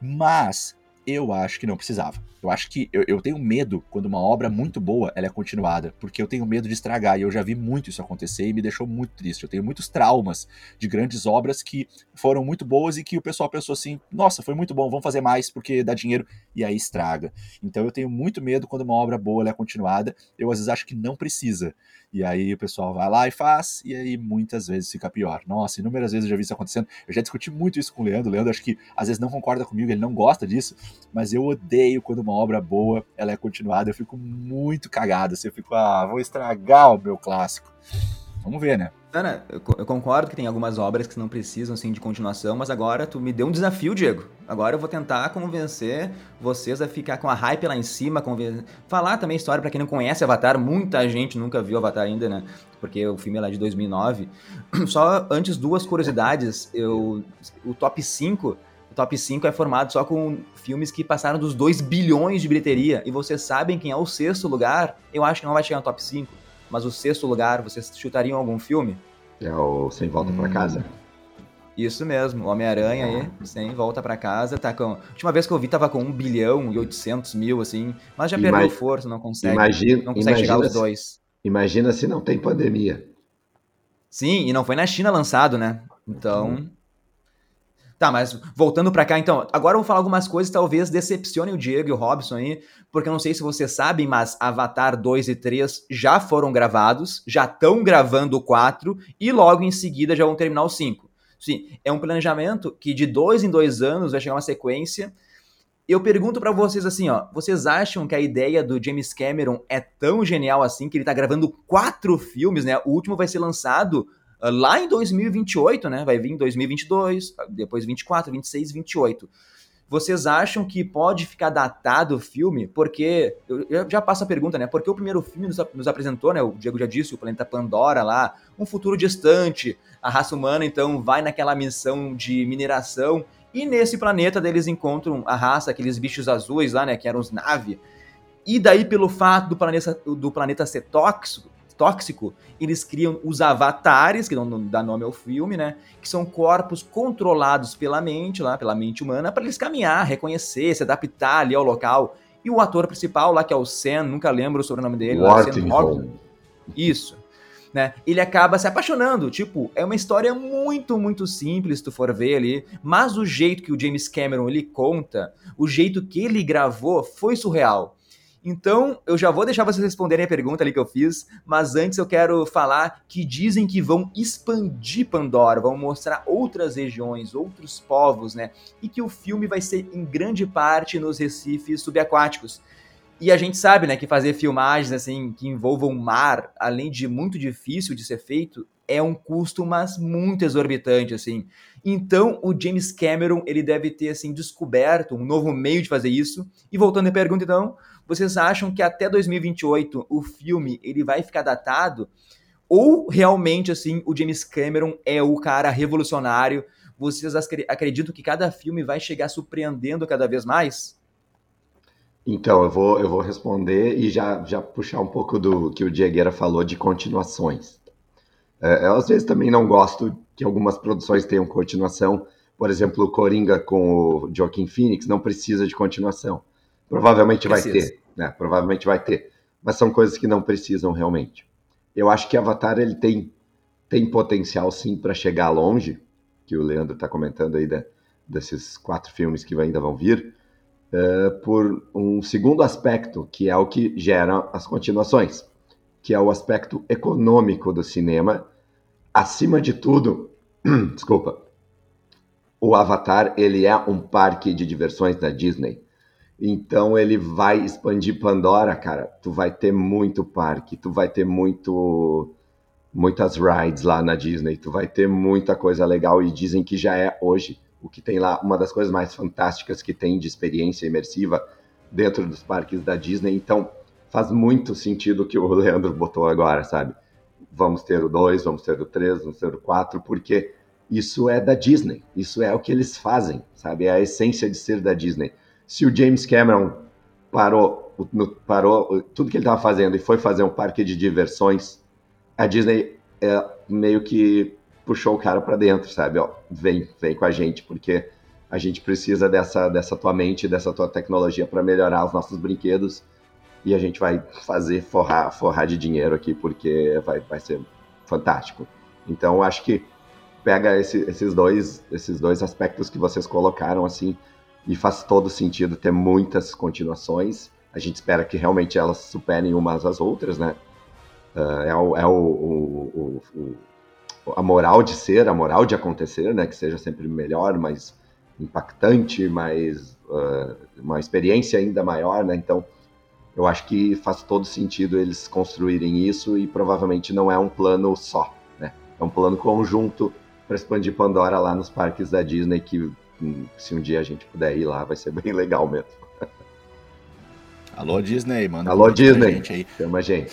Mas Eu acho que não precisava. Eu acho que eu, eu, tenho medo quando uma obra muito boa ela é continuada, porque eu tenho medo de estragar. E eu já vi muito isso acontecer e me deixou muito triste. Eu tenho muitos traumas de grandes obras que foram muito boas e que o pessoal pensou assim: nossa, foi muito bom, vamos fazer mais porque dá dinheiro, e aí estraga. Então eu tenho muito medo quando uma obra boa é continuada. Eu às vezes acho que não precisa. E aí o pessoal vai lá e faz, e aí muitas vezes fica pior. Nossa, inúmeras vezes eu já vi isso acontecendo. Eu já discuti muito isso com o Leandro. O Leandro acho que às vezes não concorda comigo, ele não gosta disso, mas eu odeio quando uma obra boa ela é continuada. Eu fico muito cagado. Assim, eu fico, ah, vou estragar o meu clássico. Vamos ver, né? Ana, eu, eu concordo que tem algumas obras que não precisam assim, de continuação, mas agora tu me deu um desafio, Diego. Agora eu vou tentar convencer vocês a ficar com a hype lá em cima, conven... falar também história para quem não conhece Avatar. Muita gente nunca viu Avatar ainda, né? Porque o filme é lá de 2009. Só antes, duas curiosidades. Eu, o top 5 o top 5 é formado só com filmes que passaram dos 2 bilhões de bilheteria. E vocês sabem quem é o sexto lugar? Eu acho que não vai chegar no top 5. Mas o sexto lugar, vocês chutariam algum filme? É o Sem Volta hum. para Casa. Isso mesmo, Homem-Aranha aí, sem volta para casa, tá com... A última vez que eu vi tava com 1 bilhão e 800 mil, assim, mas já perdeu força, não consegue, imagina, não consegue chegar aos dois. Imagina se não tem pandemia. Sim, e não foi na China lançado, né? Então, hum. Tá, mas voltando para cá, então, agora eu vou falar algumas coisas talvez decepcionem o Diego e o Robson aí, porque eu não sei se vocês sabem, mas Avatar 2 e 3 já foram gravados, já estão gravando o 4 e logo em seguida já vão terminar o 5. Sim, é um planejamento que de dois em dois anos vai chegar uma sequência. Eu pergunto para vocês assim, ó, vocês acham que a ideia do James Cameron é tão genial assim que ele tá gravando quatro filmes, né? O último vai ser lançado lá em 2028, né? Vai vir em 2022, depois 24, 26, 28. Vocês acham que pode ficar datado o filme? Porque, eu já passo a pergunta, né? Porque o primeiro filme nos, nos apresentou, né? O Diego já disse, o planeta Pandora lá, um futuro distante. A raça humana, então, vai naquela missão de mineração. E nesse planeta eles encontram a raça, aqueles bichos azuis lá, né? Que eram os Na'vi. E daí, pelo fato do planeta, do planeta ser tóxico, tóxico, eles criam os avatares, que não dá nome ao filme, né? Que são corpos controlados pela mente, lá, pela mente humana, para eles caminhar, reconhecer, se adaptar ali ao local. E o ator principal lá, que é o Sam, nunca lembro o sobrenome dele, lá, Sam Isso. Né? Ele acaba se apaixonando. Tipo, é uma história muito, muito simples, se tu for ver ali. Mas o jeito que o James Cameron ele conta, o jeito que ele gravou, foi surreal. Então, eu já vou deixar vocês responderem a pergunta ali que eu fiz, mas antes eu quero falar que dizem que vão expandir Pandora, vão mostrar outras regiões, outros povos, né? E que o filme vai ser em grande parte nos recifes subaquáticos. E a gente sabe, né, que fazer filmagens assim que envolvam mar, além de muito difícil de ser feito, é um custo mas muito exorbitante assim. Então, o James Cameron, ele deve ter assim descoberto um novo meio de fazer isso. E voltando à pergunta então, vocês acham que até 2028 o filme ele vai ficar datado? Ou realmente assim o James Cameron é o cara revolucionário? Vocês acreditam que cada filme vai chegar surpreendendo cada vez mais? Então, eu vou, eu vou responder e já, já puxar um pouco do que o Diegueira falou de continuações. É, eu, às vezes, também não gosto que algumas produções tenham continuação. Por exemplo, o Coringa com o Joaquin Phoenix não precisa de continuação. Provavelmente vai ter, né? Provavelmente vai ter. Mas são coisas que não precisam realmente. Eu acho que Avatar ele tem, tem potencial sim para chegar longe, que o Leandro está comentando aí da, desses quatro filmes que ainda vão vir, uh, por um segundo aspecto, que é o que gera as continuações, que é o aspecto econômico do cinema. Acima de tudo, desculpa, o Avatar ele é um parque de diversões da Disney. Então ele vai expandir Pandora, cara. Tu vai ter muito parque, tu vai ter muito muitas rides lá na Disney, tu vai ter muita coisa legal e dizem que já é hoje o que tem lá uma das coisas mais fantásticas que tem de experiência imersiva dentro dos parques da Disney. Então faz muito sentido o que o Leandro botou agora, sabe? Vamos ter o 2, vamos ter o 3, vamos ter o 4, porque isso é da Disney, isso é o que eles fazem, sabe? É a essência de ser da Disney se o James Cameron parou, no, parou tudo que ele estava fazendo e foi fazer um parque de diversões, a Disney é, meio que puxou o cara para dentro, sabe? Ó, vem, vem com a gente, porque a gente precisa dessa, dessa tua mente, dessa tua tecnologia para melhorar os nossos brinquedos e a gente vai fazer forrar, forrar de dinheiro aqui porque vai, vai ser fantástico. Então acho que pega esse, esses dois esses dois aspectos que vocês colocaram assim e faz todo sentido ter muitas continuações. A gente espera que realmente elas superem umas às outras, né? Uh, é o, é o, o, o, a moral de ser, a moral de acontecer, né? Que seja sempre melhor, mais impactante, mais uh, uma experiência ainda maior, né? Então, eu acho que faz todo sentido eles construírem isso e provavelmente não é um plano só, né? É um plano conjunto para expandir Pandora lá nos parques da Disney que se um dia a gente puder ir lá vai ser bem legal mesmo. Alô Disney, manda Alô Disney, gente aí. chama a gente.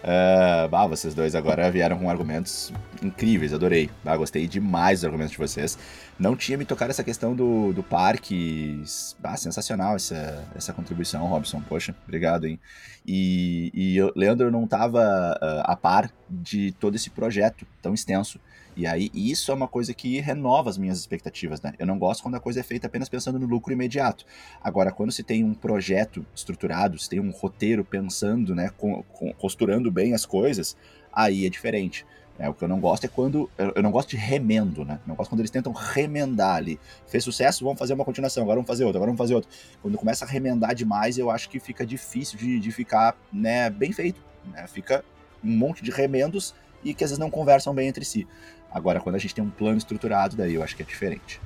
Uh, bah, vocês dois agora vieram com argumentos incríveis, adorei. Bah, gostei demais dos argumentos de vocês. Não tinha me tocado essa questão do, do parque. Bah, sensacional essa, essa contribuição, Robson. Poxa, obrigado, hein? E, e eu, Leandro não estava uh, a par de todo esse projeto tão extenso. E aí, isso é uma coisa que renova as minhas expectativas, né? Eu não gosto quando a coisa é feita apenas pensando no lucro imediato. Agora, quando se tem um projeto estruturado, se tem um roteiro pensando, né, com, com, costurando bem as coisas, aí é diferente. É, o que eu não gosto é quando. Eu não gosto de remendo, né? Não gosto quando eles tentam remendar ali. Fez sucesso, vamos fazer uma continuação, agora vamos fazer outra, agora vamos fazer outra. Quando começa a remendar demais, eu acho que fica difícil de, de ficar né, bem feito. Né? Fica um monte de remendos e que às vezes não conversam bem entre si. Agora, quando a gente tem um plano estruturado, daí eu acho que é diferente.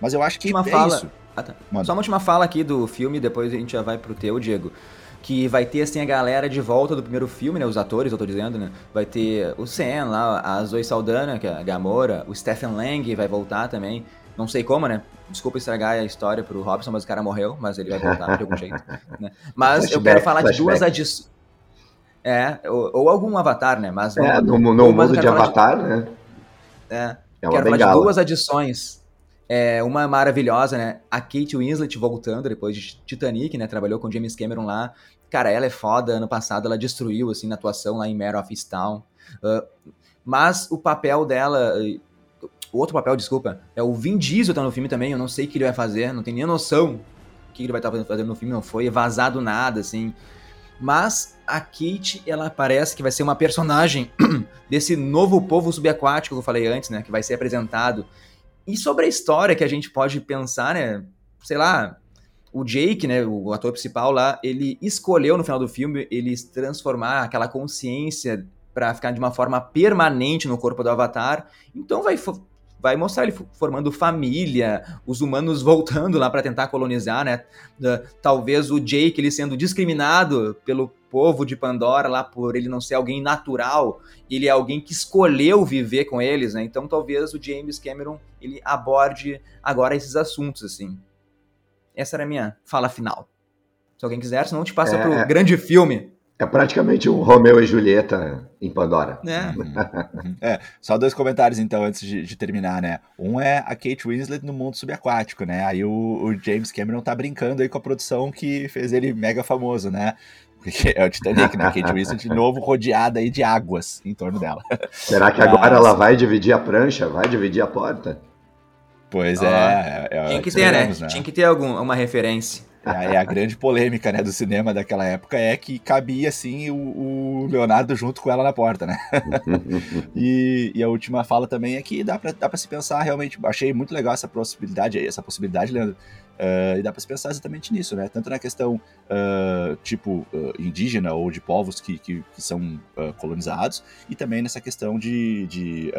Mas eu acho que última é fala... isso. Ah, tá. Só uma última fala aqui do filme, depois a gente já vai pro teu, Diego. Que vai ter, assim, a galera de volta do primeiro filme, né? Os atores, eu tô dizendo, né? Vai ter o Sam lá, a Zoe Saldana, que é a Gamora, o Stephen Lang vai voltar também. Não sei como, né? Desculpa estragar a história pro Robson, mas o cara morreu, mas ele vai voltar de algum jeito. Né? Mas flashback, eu quero falar flashback. de duas adições. É, ou, ou, algum avatar, né? Mas é, no, no, no mundo de Avatar, de... né? É. é Quero falar de duas adições. É, uma maravilhosa, né? A Kate Winslet voltando depois de Titanic, né? Trabalhou com James Cameron lá. Cara, ela é foda. Ano passado ela destruiu, assim, na atuação lá em Mare of Easttown. Uh, mas o papel dela... O outro papel, desculpa, é o Vin Diesel tá no filme também. Eu não sei o que ele vai fazer, não tenho nem noção o que ele vai estar tá fazendo no filme. Não foi vazado nada, assim. Mas a Kate, ela parece que vai ser uma personagem desse novo povo subaquático que eu falei antes, né? Que vai ser apresentado. E sobre a história que a gente pode pensar, né? Sei lá, o Jake, né, o ator principal lá, ele escolheu no final do filme ele transformar aquela consciência para ficar de uma forma permanente no corpo do Avatar. Então vai vai mostrar ele formando família, os humanos voltando lá para tentar colonizar, né? Talvez o Jake ele sendo discriminado pelo povo de Pandora lá por ele não ser alguém natural, ele é alguém que escolheu viver com eles, né? Então talvez o James Cameron ele aborde agora esses assuntos assim. Essa era a minha fala final. Se alguém quiser, senão te passa é, pro grande filme. É praticamente um Romeu e Julieta em Pandora. É. é só dois comentários então antes de, de, terminar, né? Um é a Kate Winslet no mundo subaquático, né? Aí o, o, James Cameron tá brincando aí com a produção que fez ele mega famoso, né? Porque é o Titanic, né? Kate Winslet de novo rodeada aí de águas em torno dela. Será que agora Mas... ela vai dividir a prancha? Vai dividir a porta? Pois ah, é, é, Tinha que ter, né? né? Tinha que ter alguma referência. É, a grande polêmica né, do cinema daquela época é que cabia assim o, o Leonardo junto com ela na porta, né? e, e, a última fala também é que dá para dá pra se pensar realmente. Achei muito legal essa possibilidade, essa possibilidade, Leandro, Uh, e dá para se pensar exatamente nisso, né? Tanto na questão uh, tipo uh, indígena ou de povos que, que, que são colonizados, e também nessa questão de, de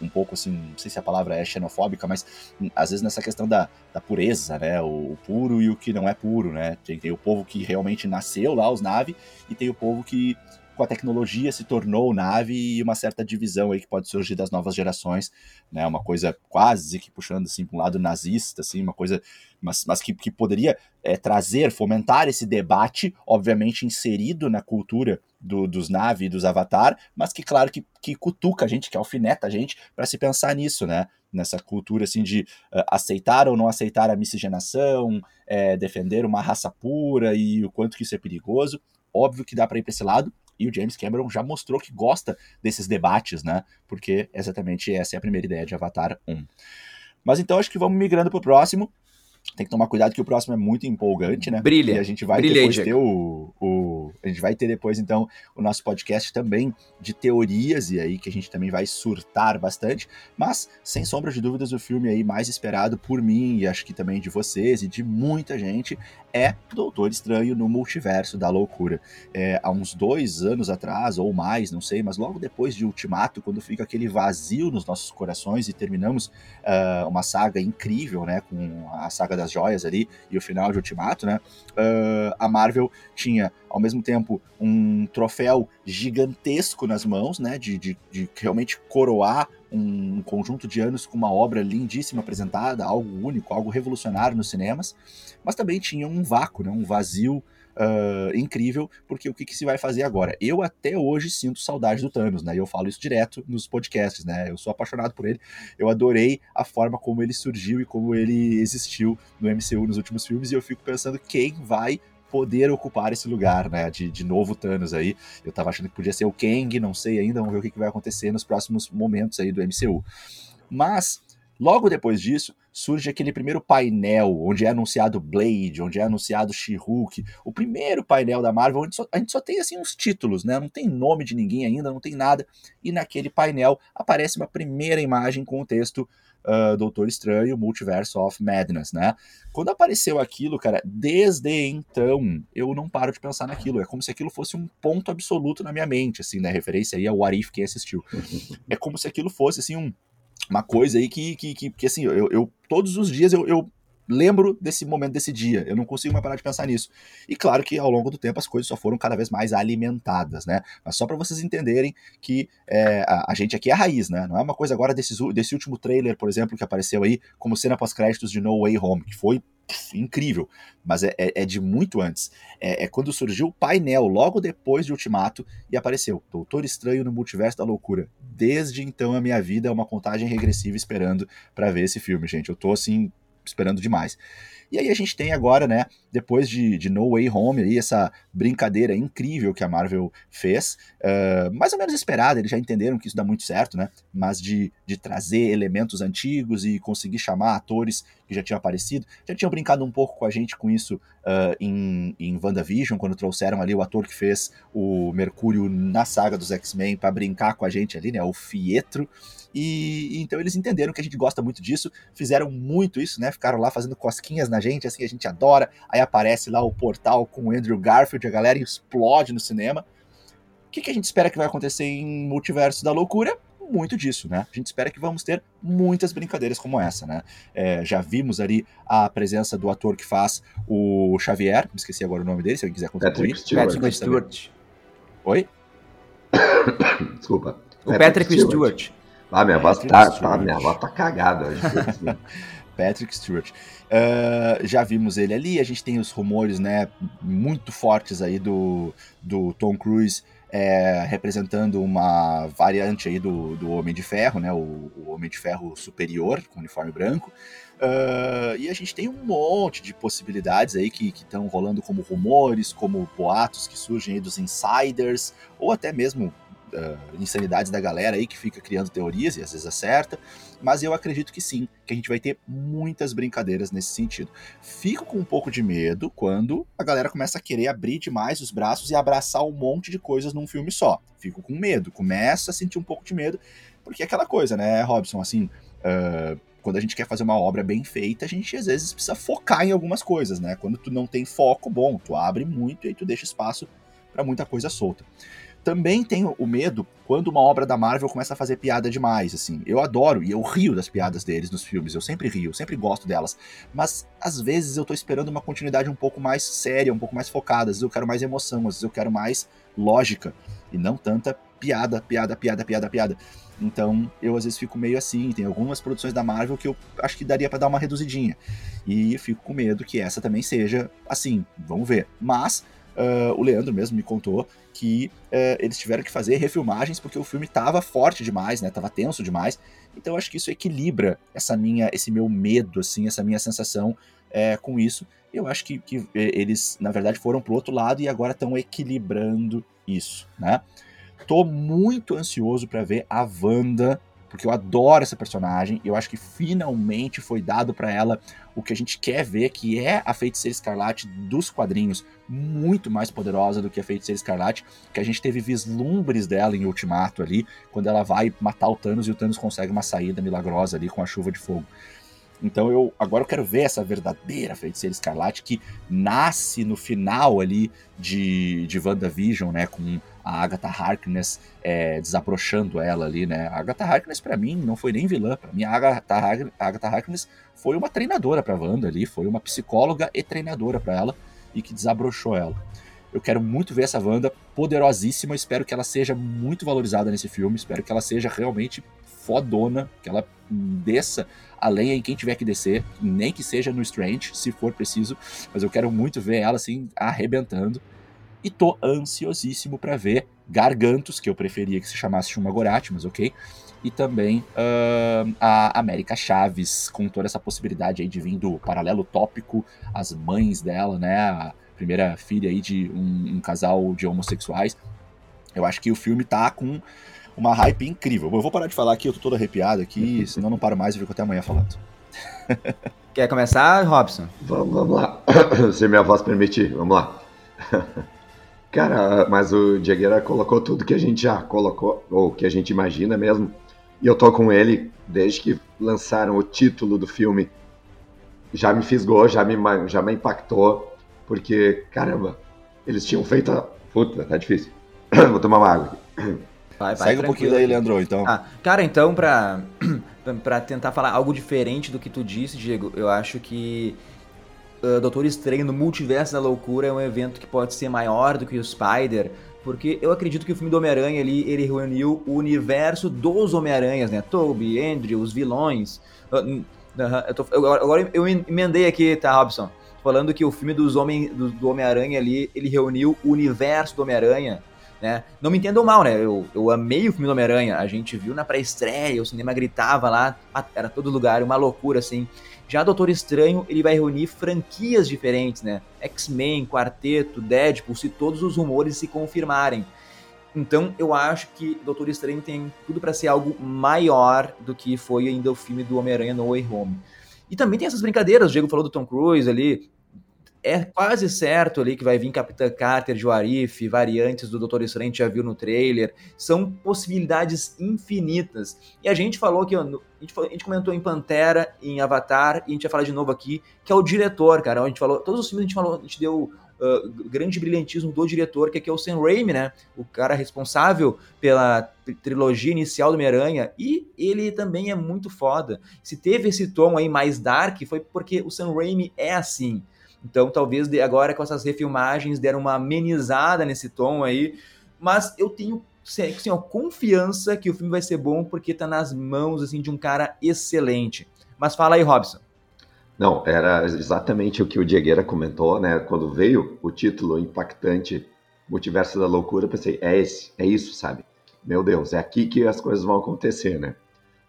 um pouco assim, não sei se a palavra é xenofóbica, mas hum, às vezes nessa questão da, da pureza, né? O, o, puro e o que não é puro, né? Tem, tem o povo que realmente nasceu lá, os Na'vi, e tem o povo que com a tecnologia se tornou nave e uma certa divisão aí que pode surgir das novas gerações, né? Uma coisa quase que puxando assim para um lado nazista, assim, uma coisa, mas, mas que, que poderia é, trazer, fomentar esse debate, obviamente inserido na cultura do, dos nave e dos avatar, mas que claro que, que cutuca a gente, que alfineta a gente para se pensar nisso, né? Nessa cultura assim de uh, aceitar ou não aceitar a miscigenação, é, defender uma raça pura e o quanto que isso é perigoso. Óbvio que dá para ir para esse lado, e o James Cameron já mostrou que gosta desses debates, né? Porque exatamente essa é a primeira ideia de Avatar 1. Mas então acho que vamos migrando pro próximo. Tem que tomar cuidado que o próximo é muito empolgante, né? Brilha. E a gente vai Brilha, depois ter o, o. A gente vai ter depois, então, o nosso podcast também de teorias, e aí que a gente também vai surtar bastante. Mas, sem sombra de dúvidas, o filme aí mais esperado por mim, e acho que também de vocês e de muita gente, é Doutor Estranho no Multiverso da Loucura. É, há uns dois anos atrás, ou mais, não sei, mas logo depois de Ultimato, quando fica aquele vazio nos nossos corações e terminamos ah, uma saga incrível, né, com a saga das joias ali e o final de Ultimato, né, ah, a Marvel tinha ao mesmo tempo um troféu gigantesco nas mãos, né, de, de, de realmente coroar um conjunto de anos com uma obra lindíssima apresentada, algo único, algo revolucionário nos cinemas, mas também tinha um vácuo, né, um vazio Uh, incrível, porque o que, que, se vai fazer agora? Eu até hoje sinto saudade do Thanos, né? Eu falo isso direto nos podcasts, né? Eu sou apaixonado por ele. Eu adorei a forma como ele surgiu e como ele existiu no MCU nos últimos filmes, e eu fico pensando quem vai poder ocupar esse lugar, né, de, de novo Thanos aí. Eu tava achando que podia ser o Kang, não sei ainda, vamos ver o que, que vai acontecer nos próximos momentos aí do MCU. Mas, logo depois disso, surge aquele primeiro painel onde é anunciado Blade, onde é anunciado She-Hulk, o primeiro painel da Marvel, onde só, a gente só tem assim uns títulos, né? Não tem nome de ninguém ainda, não tem nada. E naquele painel aparece uma primeira imagem com o texto uh, Doutor Estranho, Multiverse of Madness, né? Quando apareceu aquilo, cara, desde então eu não paro de pensar naquilo. É como se aquilo fosse um ponto absoluto na minha mente, assim, né? Referência aí ao Arif quem assistiu. É como se aquilo fosse assim um uma coisa aí que, que, que, que assim, eu, eu, todos os dias eu, eu, lembro desse momento, desse dia. Eu não consigo mais parar de pensar nisso. E claro que ao longo do tempo as coisas só foram cada vez mais alimentadas, né? Mas só para vocês entenderem que é, a, a, gente aqui é a raiz, né? Não é uma coisa agora desse, desse último trailer, por exemplo, que apareceu aí como cena pós-créditos de No Way Home, que foi pff, incrível, mas é, é, é, de muito antes. É, é, quando surgiu o painel, logo depois de Ultimato, e apareceu Doutor Estranho no Multiverso da Loucura. Desde então a minha vida é uma contagem regressiva esperando para ver esse filme, gente. Eu tô assim esperando demais. E aí a gente tem agora, né, depois de, de No Way Home, aí, essa brincadeira incrível que a Marvel fez, uh, mais ou menos esperada, eles já entenderam que isso dá muito certo, né, mas de, de trazer elementos antigos e conseguir chamar atores que já tinham aparecido, já tinham brincado um pouco com a gente com isso uh, em, em WandaVision, quando trouxeram ali o ator que fez o Mercúrio na saga dos X-Men para brincar com a gente ali, né, o Fietro, e, e, então eles entenderam que a gente gosta muito disso, fizeram muito isso, né? Ficaram lá fazendo cosquinhas na gente, assim, a gente adora. Aí aparece lá o portal com o Andrew Garfield, a galera explode no cinema. O que, que a gente espera que vai acontecer em Multiverso da Loucura? Muito disso, né? A gente espera que vamos ter muitas brincadeiras como essa, né? É, já vimos ali a presença do ator que faz o Xavier, me esqueci agora o nome dele, se alguém quiser contribuir. Patrick Stewart. Patrick Stewart. Oi? Desculpa. O Patrick Stewart. Ah, minha voz Patrick tá, Stewart. tá, minha voz tá cagada hoje. Patrick Stewart. Uh, já vimos ele ali, a gente tem os rumores, né, muito fortes aí do, do Tom Cruise é, representando uma variante aí do, do Homem de Ferro, né, o, o Homem de Ferro superior, com uniforme branco. Uh, e a gente tem um monte de possibilidades aí que estão rolando como rumores, como boatos que surgem aí dos insiders, ou até mesmo Uh, insanidades da galera aí que fica criando teorias e às vezes acerta, mas eu acredito que sim, que a gente vai ter muitas brincadeiras nesse sentido. Fico com um pouco de medo quando a galera começa a querer abrir demais os braços e abraçar um monte de coisas num filme só. Fico com medo, começa a sentir um pouco de medo, porque é aquela coisa, né, Robson, assim. Uh, quando a gente quer fazer uma obra bem feita, a gente às vezes precisa focar em algumas coisas, né? Quando tu não tem foco, bom, tu abre muito e aí tu deixa espaço para muita coisa solta também tenho o medo quando uma obra da Marvel começa a fazer piada demais, assim. Eu adoro e eu rio das piadas deles nos filmes, eu sempre rio, sempre gosto delas. Mas às vezes eu tô esperando uma continuidade um pouco mais séria, um pouco mais focada, às vezes eu quero mais emoção, às vezes eu quero mais lógica e não tanta piada, piada, piada, piada, piada. Então, eu às vezes fico meio assim, tem algumas produções da Marvel que eu acho que daria para dar uma reduzidinha. E fico com medo que essa também seja assim, vamos ver. Mas Uh, o Leandro mesmo me contou que uh, eles tiveram que fazer refilmagens porque o filme tava forte demais, né? Tava tenso demais. Então acho que isso equilibra essa minha, esse meu medo, assim, essa minha sensação é, com isso. Eu acho que, que eles, na verdade, foram pro outro lado e agora estão equilibrando isso, né? Tô muito ansioso para ver a Wanda porque eu adoro essa personagem. Eu acho que finalmente foi dado para ela o que a gente quer ver, que é a Feiticeira Escarlate dos quadrinhos, muito mais poderosa do que a Feiticeira Escarlate, que a gente teve vislumbres dela em Ultimato ali, quando ela vai matar o Thanos e o Thanos consegue uma saída milagrosa ali com a chuva de fogo. Então eu agora eu quero ver essa verdadeira feiticeira escarlate que nasce no final ali de, de WandaVision, né? Com a Agatha Harkness é, desabrochando ela ali, né? A Agatha Harkness para mim não foi nem vilã, para mim a Agatha, a Agatha Harkness foi uma treinadora para Wanda ali, foi uma psicóloga e treinadora para ela e que desabrochou ela. Eu quero muito ver essa Wanda poderosíssima, espero que ela seja muito valorizada nesse filme, espero que ela seja realmente fodona, que ela desça além em quem tiver que descer, nem que seja no Strange, se for preciso, mas eu quero muito ver ela assim arrebentando. E tô ansiosíssimo para ver Gargantos, que eu preferia que se chamasse Shuma mas ok. E também uh, a América Chaves, com toda essa possibilidade aí de vir do paralelo tópico, as mães dela, né? A primeira filha aí de um, um casal de homossexuais. Eu acho que o filme tá com uma hype incrível. Eu vou parar de falar aqui, eu tô todo arrepiado aqui, senão não paro mais e fico até amanhã falando. Quer começar, Robson? Vamos, vamos lá. Se minha voz permitir, vamos lá. Cara, mas o Diegueira colocou tudo que a gente já colocou, ou que a gente imagina mesmo. E eu tô com ele desde que lançaram o título do filme. Já me fisgou, já me, já me impactou, porque, caramba, eles tinham feito a. Puta, tá difícil. Vou tomar uma água aqui. Vai, vai, Segue um pouquinho daí, Leandro, então. Ah, cara, então, pra, pra tentar falar algo diferente do que tu disse, Diego, eu acho que uh, Doutor Estranho no Multiverso da Loucura é um evento que pode ser maior do que o Spider, porque eu acredito que o filme do Homem-Aranha ali, ele reuniu o universo dos Homem-Aranhas, né? Toby, Andrew, os vilões. Uh, uh, eu tô, eu, agora eu emendei aqui, tá, Robson? Falando que o filme dos homem, do, do Homem-Aranha ali, ele reuniu o universo do Homem-Aranha né? Não me entendam mal, né? Eu, eu amei o filme do Homem-Aranha. A gente viu na pré-estreia, o cinema gritava lá, era todo lugar, uma loucura, assim. Já Doutor Estranho, ele vai reunir franquias diferentes, né? X-Men, Quarteto, Deadpool, se todos os rumores se confirmarem. Então, eu acho que Doutor Estranho tem tudo para ser algo maior do que foi ainda o filme do Homem-Aranha No Way Home. E também tem essas brincadeiras, o Diego falou do Tom Cruise ali, é quase certo ali que vai vir Capitã Carter de Warif, variantes do Doutor Estranho já viu no trailer. São possibilidades infinitas. E a gente falou que. A gente, a gente comentou em Pantera, em Avatar, e a gente vai falar de novo aqui, que é o diretor, cara. A gente falou. Todos os filmes a gente falou, a gente deu Uh, grande brilhantismo do diretor, que é, que é o Sam Raimi, né? O cara responsável pela trilogia inicial do Homem-Aranha. E ele também é muito foda. Se teve esse tom aí mais dark, foi porque o Sam Raimi é assim. Então, talvez agora com essas refilmagens deram uma amenizada nesse tom aí. Mas eu tenho assim, ó, confiança que o filme vai ser bom porque tá nas mãos assim de um cara excelente. Mas fala aí, Robson. Não, era exatamente o que o Diegueira comentou, né? Quando veio o título impactante Multiverso da Loucura, eu pensei, é esse, é isso, sabe? Meu Deus, é aqui que as coisas vão acontecer, né?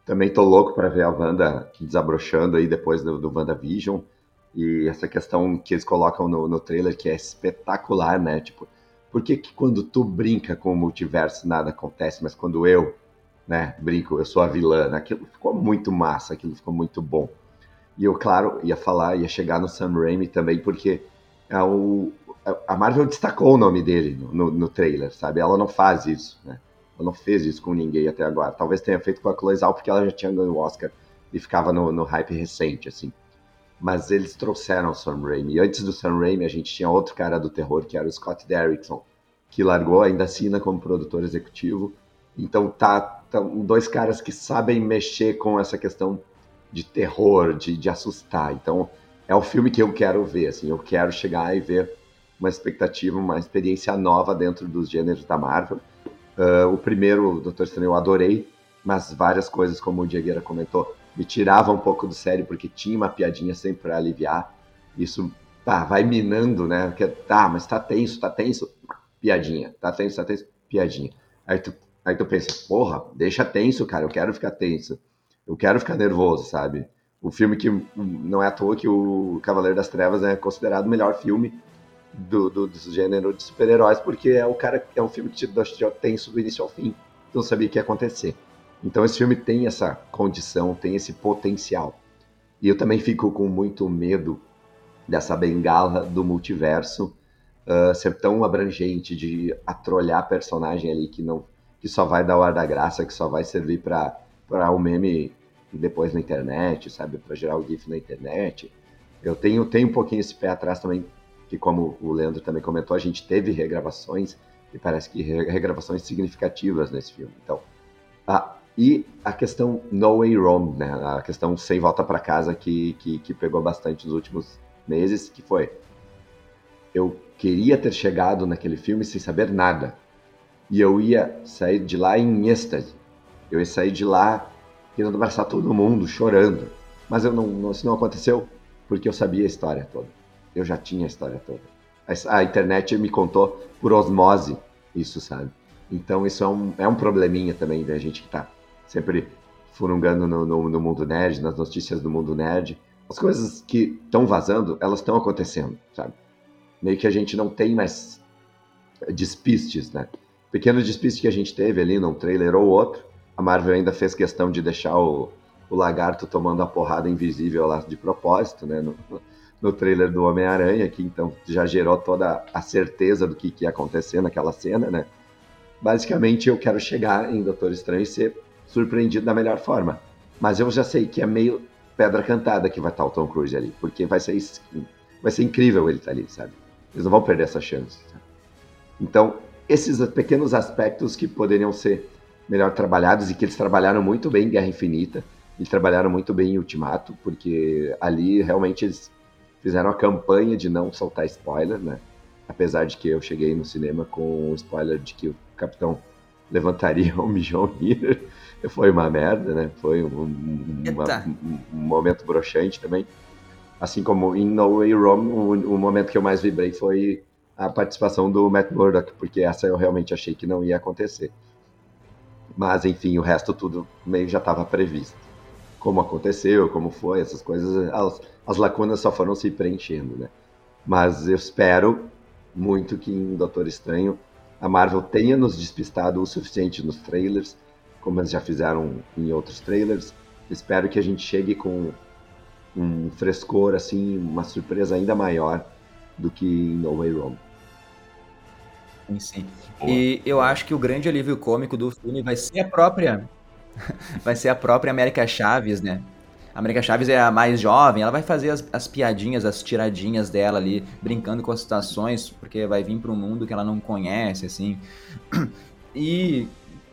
Também tô louco para ver a Wanda desabrochando aí depois do, do WandaVision. E essa questão que eles colocam no, no trailer, que é espetacular, né? Tipo, por que, que quando tu brinca com o multiverso nada acontece, mas quando eu, né, brinco, eu sou a vilã, aquilo ficou muito massa, aquilo ficou muito bom. E eu, claro, ia falar, ia chegar no Sam Raimi também, porque é o, a Marvel destacou o nome dele no, no, no, trailer, sabe? Ela não faz isso, né? Ela não fez isso com ninguém até agora. Talvez tenha feito com a Chloe Zhao, porque ela já tinha ganho o Oscar e ficava no, no hype recente, assim mas eles trouxeram o Sam Raimi. E antes do Sam Raimi, a gente tinha outro cara do terror, que era o Scott Derrickson, que largou, ainda assina como produtor executivo. Então tá, tá dois caras que sabem mexer com essa questão de terror, de, de assustar. Então é o filme que eu quero ver, assim, eu quero chegar e ver uma expectativa, uma experiência nova dentro dos gêneros da Marvel. Uh, o primeiro, o Doutor Estranho, eu adorei, mas várias coisas, como o Diegueira comentou, me tirava um pouco do sério, porque tinha uma piadinha sempre para aliviar. Isso tá, vai minando, né? Porque, tá, mas tá tenso, tá tenso, piadinha. Tá tenso, tá tenso, piadinha. Aí tu, aí tu pensa, porra, deixa tenso, cara, eu quero ficar tenso. Eu quero ficar nervoso, sabe? O filme que não é à toa que o Cavaleiro das Trevas é considerado o melhor filme do, do, do gênero de super-heróis, porque é o cara é um filme que te deixou tenso do início ao fim. Tu não sabia o que ia acontecer. Então esse filme tem essa condição, tem esse potencial. E eu também fico com muito medo dessa bengala do multiverso uh, ser tão abrangente de atrolhar personagem ali que não que só vai dar o ar da graça, que só vai servir para para o um meme depois na internet, sabe, para gerar o gif na internet. Eu tenho tenho um pouquinho esse pé atrás também, que como o Leandro também comentou, a gente teve regravações e parece que regravações significativas nesse filme. Então, a, e a questão No Way Home, né? A questão sem volta para casa que, que, que pegou bastante nos últimos meses, que foi eu queria ter chegado naquele filme sem saber nada. E eu ia sair de lá em êxtase. Eu ia sair de lá querendo abraçar todo mundo, chorando. Mas eu não, não, isso não aconteceu porque eu sabia a história toda. Eu já tinha a história toda. A, a internet me contou por osmose isso, sabe? Então isso é um, é um probleminha também da gente que tá sempre furungando no, no, no, mundo nerd, nas notícias do mundo nerd. As coisas que estão vazando, elas estão acontecendo, sabe? Meio que a gente não tem mais despistes, né? Pequeno despiste que a gente teve ali num trailer ou outro, a Marvel ainda fez questão de deixar o, o lagarto tomando a porrada invisível lá de propósito, né? No, no trailer do Homem-Aranha, que então já gerou toda a certeza do que, que ia acontecer naquela cena, né? Basicamente, eu quero chegar em Doutor Estranho e ser surpreendido da melhor forma. Mas eu já sei que é meio pedra cantada que vai estar o Tom Cruise ali, porque vai ser, vai ser incrível ele estar ali, sabe? Eles não vão perder essa chance. Sabe? Então, esses pequenos aspectos que poderiam ser melhor trabalhados e que eles trabalharam muito bem em Guerra Infinita e trabalharam muito bem em Ultimato, porque ali realmente eles fizeram a campanha de não soltar spoiler, né? Apesar de que eu cheguei no cinema com o spoiler de que o Capitão levantaria o Mjolnir foi uma merda, né? Foi um, uma, um, um momento broxante também. Assim como em No Way Home, o, o, momento que eu mais vibrei foi a participação do Matt Murdock, porque essa eu realmente achei que não ia acontecer. Mas, enfim, o resto tudo meio já estava previsto. Como aconteceu, como foi, essas coisas, as, as lacunas só foram se preenchendo, né? Mas eu espero muito que em Doutor Estranho a Marvel tenha nos despistado o suficiente nos trailers, como eles já fizeram em outros trailers. Espero que a gente chegue com um frescor, assim, uma surpresa ainda maior do que em No Way Home. Sim, sim. E eu acho que o grande alívio cômico do filme vai ser a própria. vai ser a própria América Chaves, né? A América Chaves é a mais jovem, ela vai fazer as, as, piadinhas, as tiradinhas dela ali, brincando com as situações, porque vai vir para um mundo que ela não conhece, assim. E.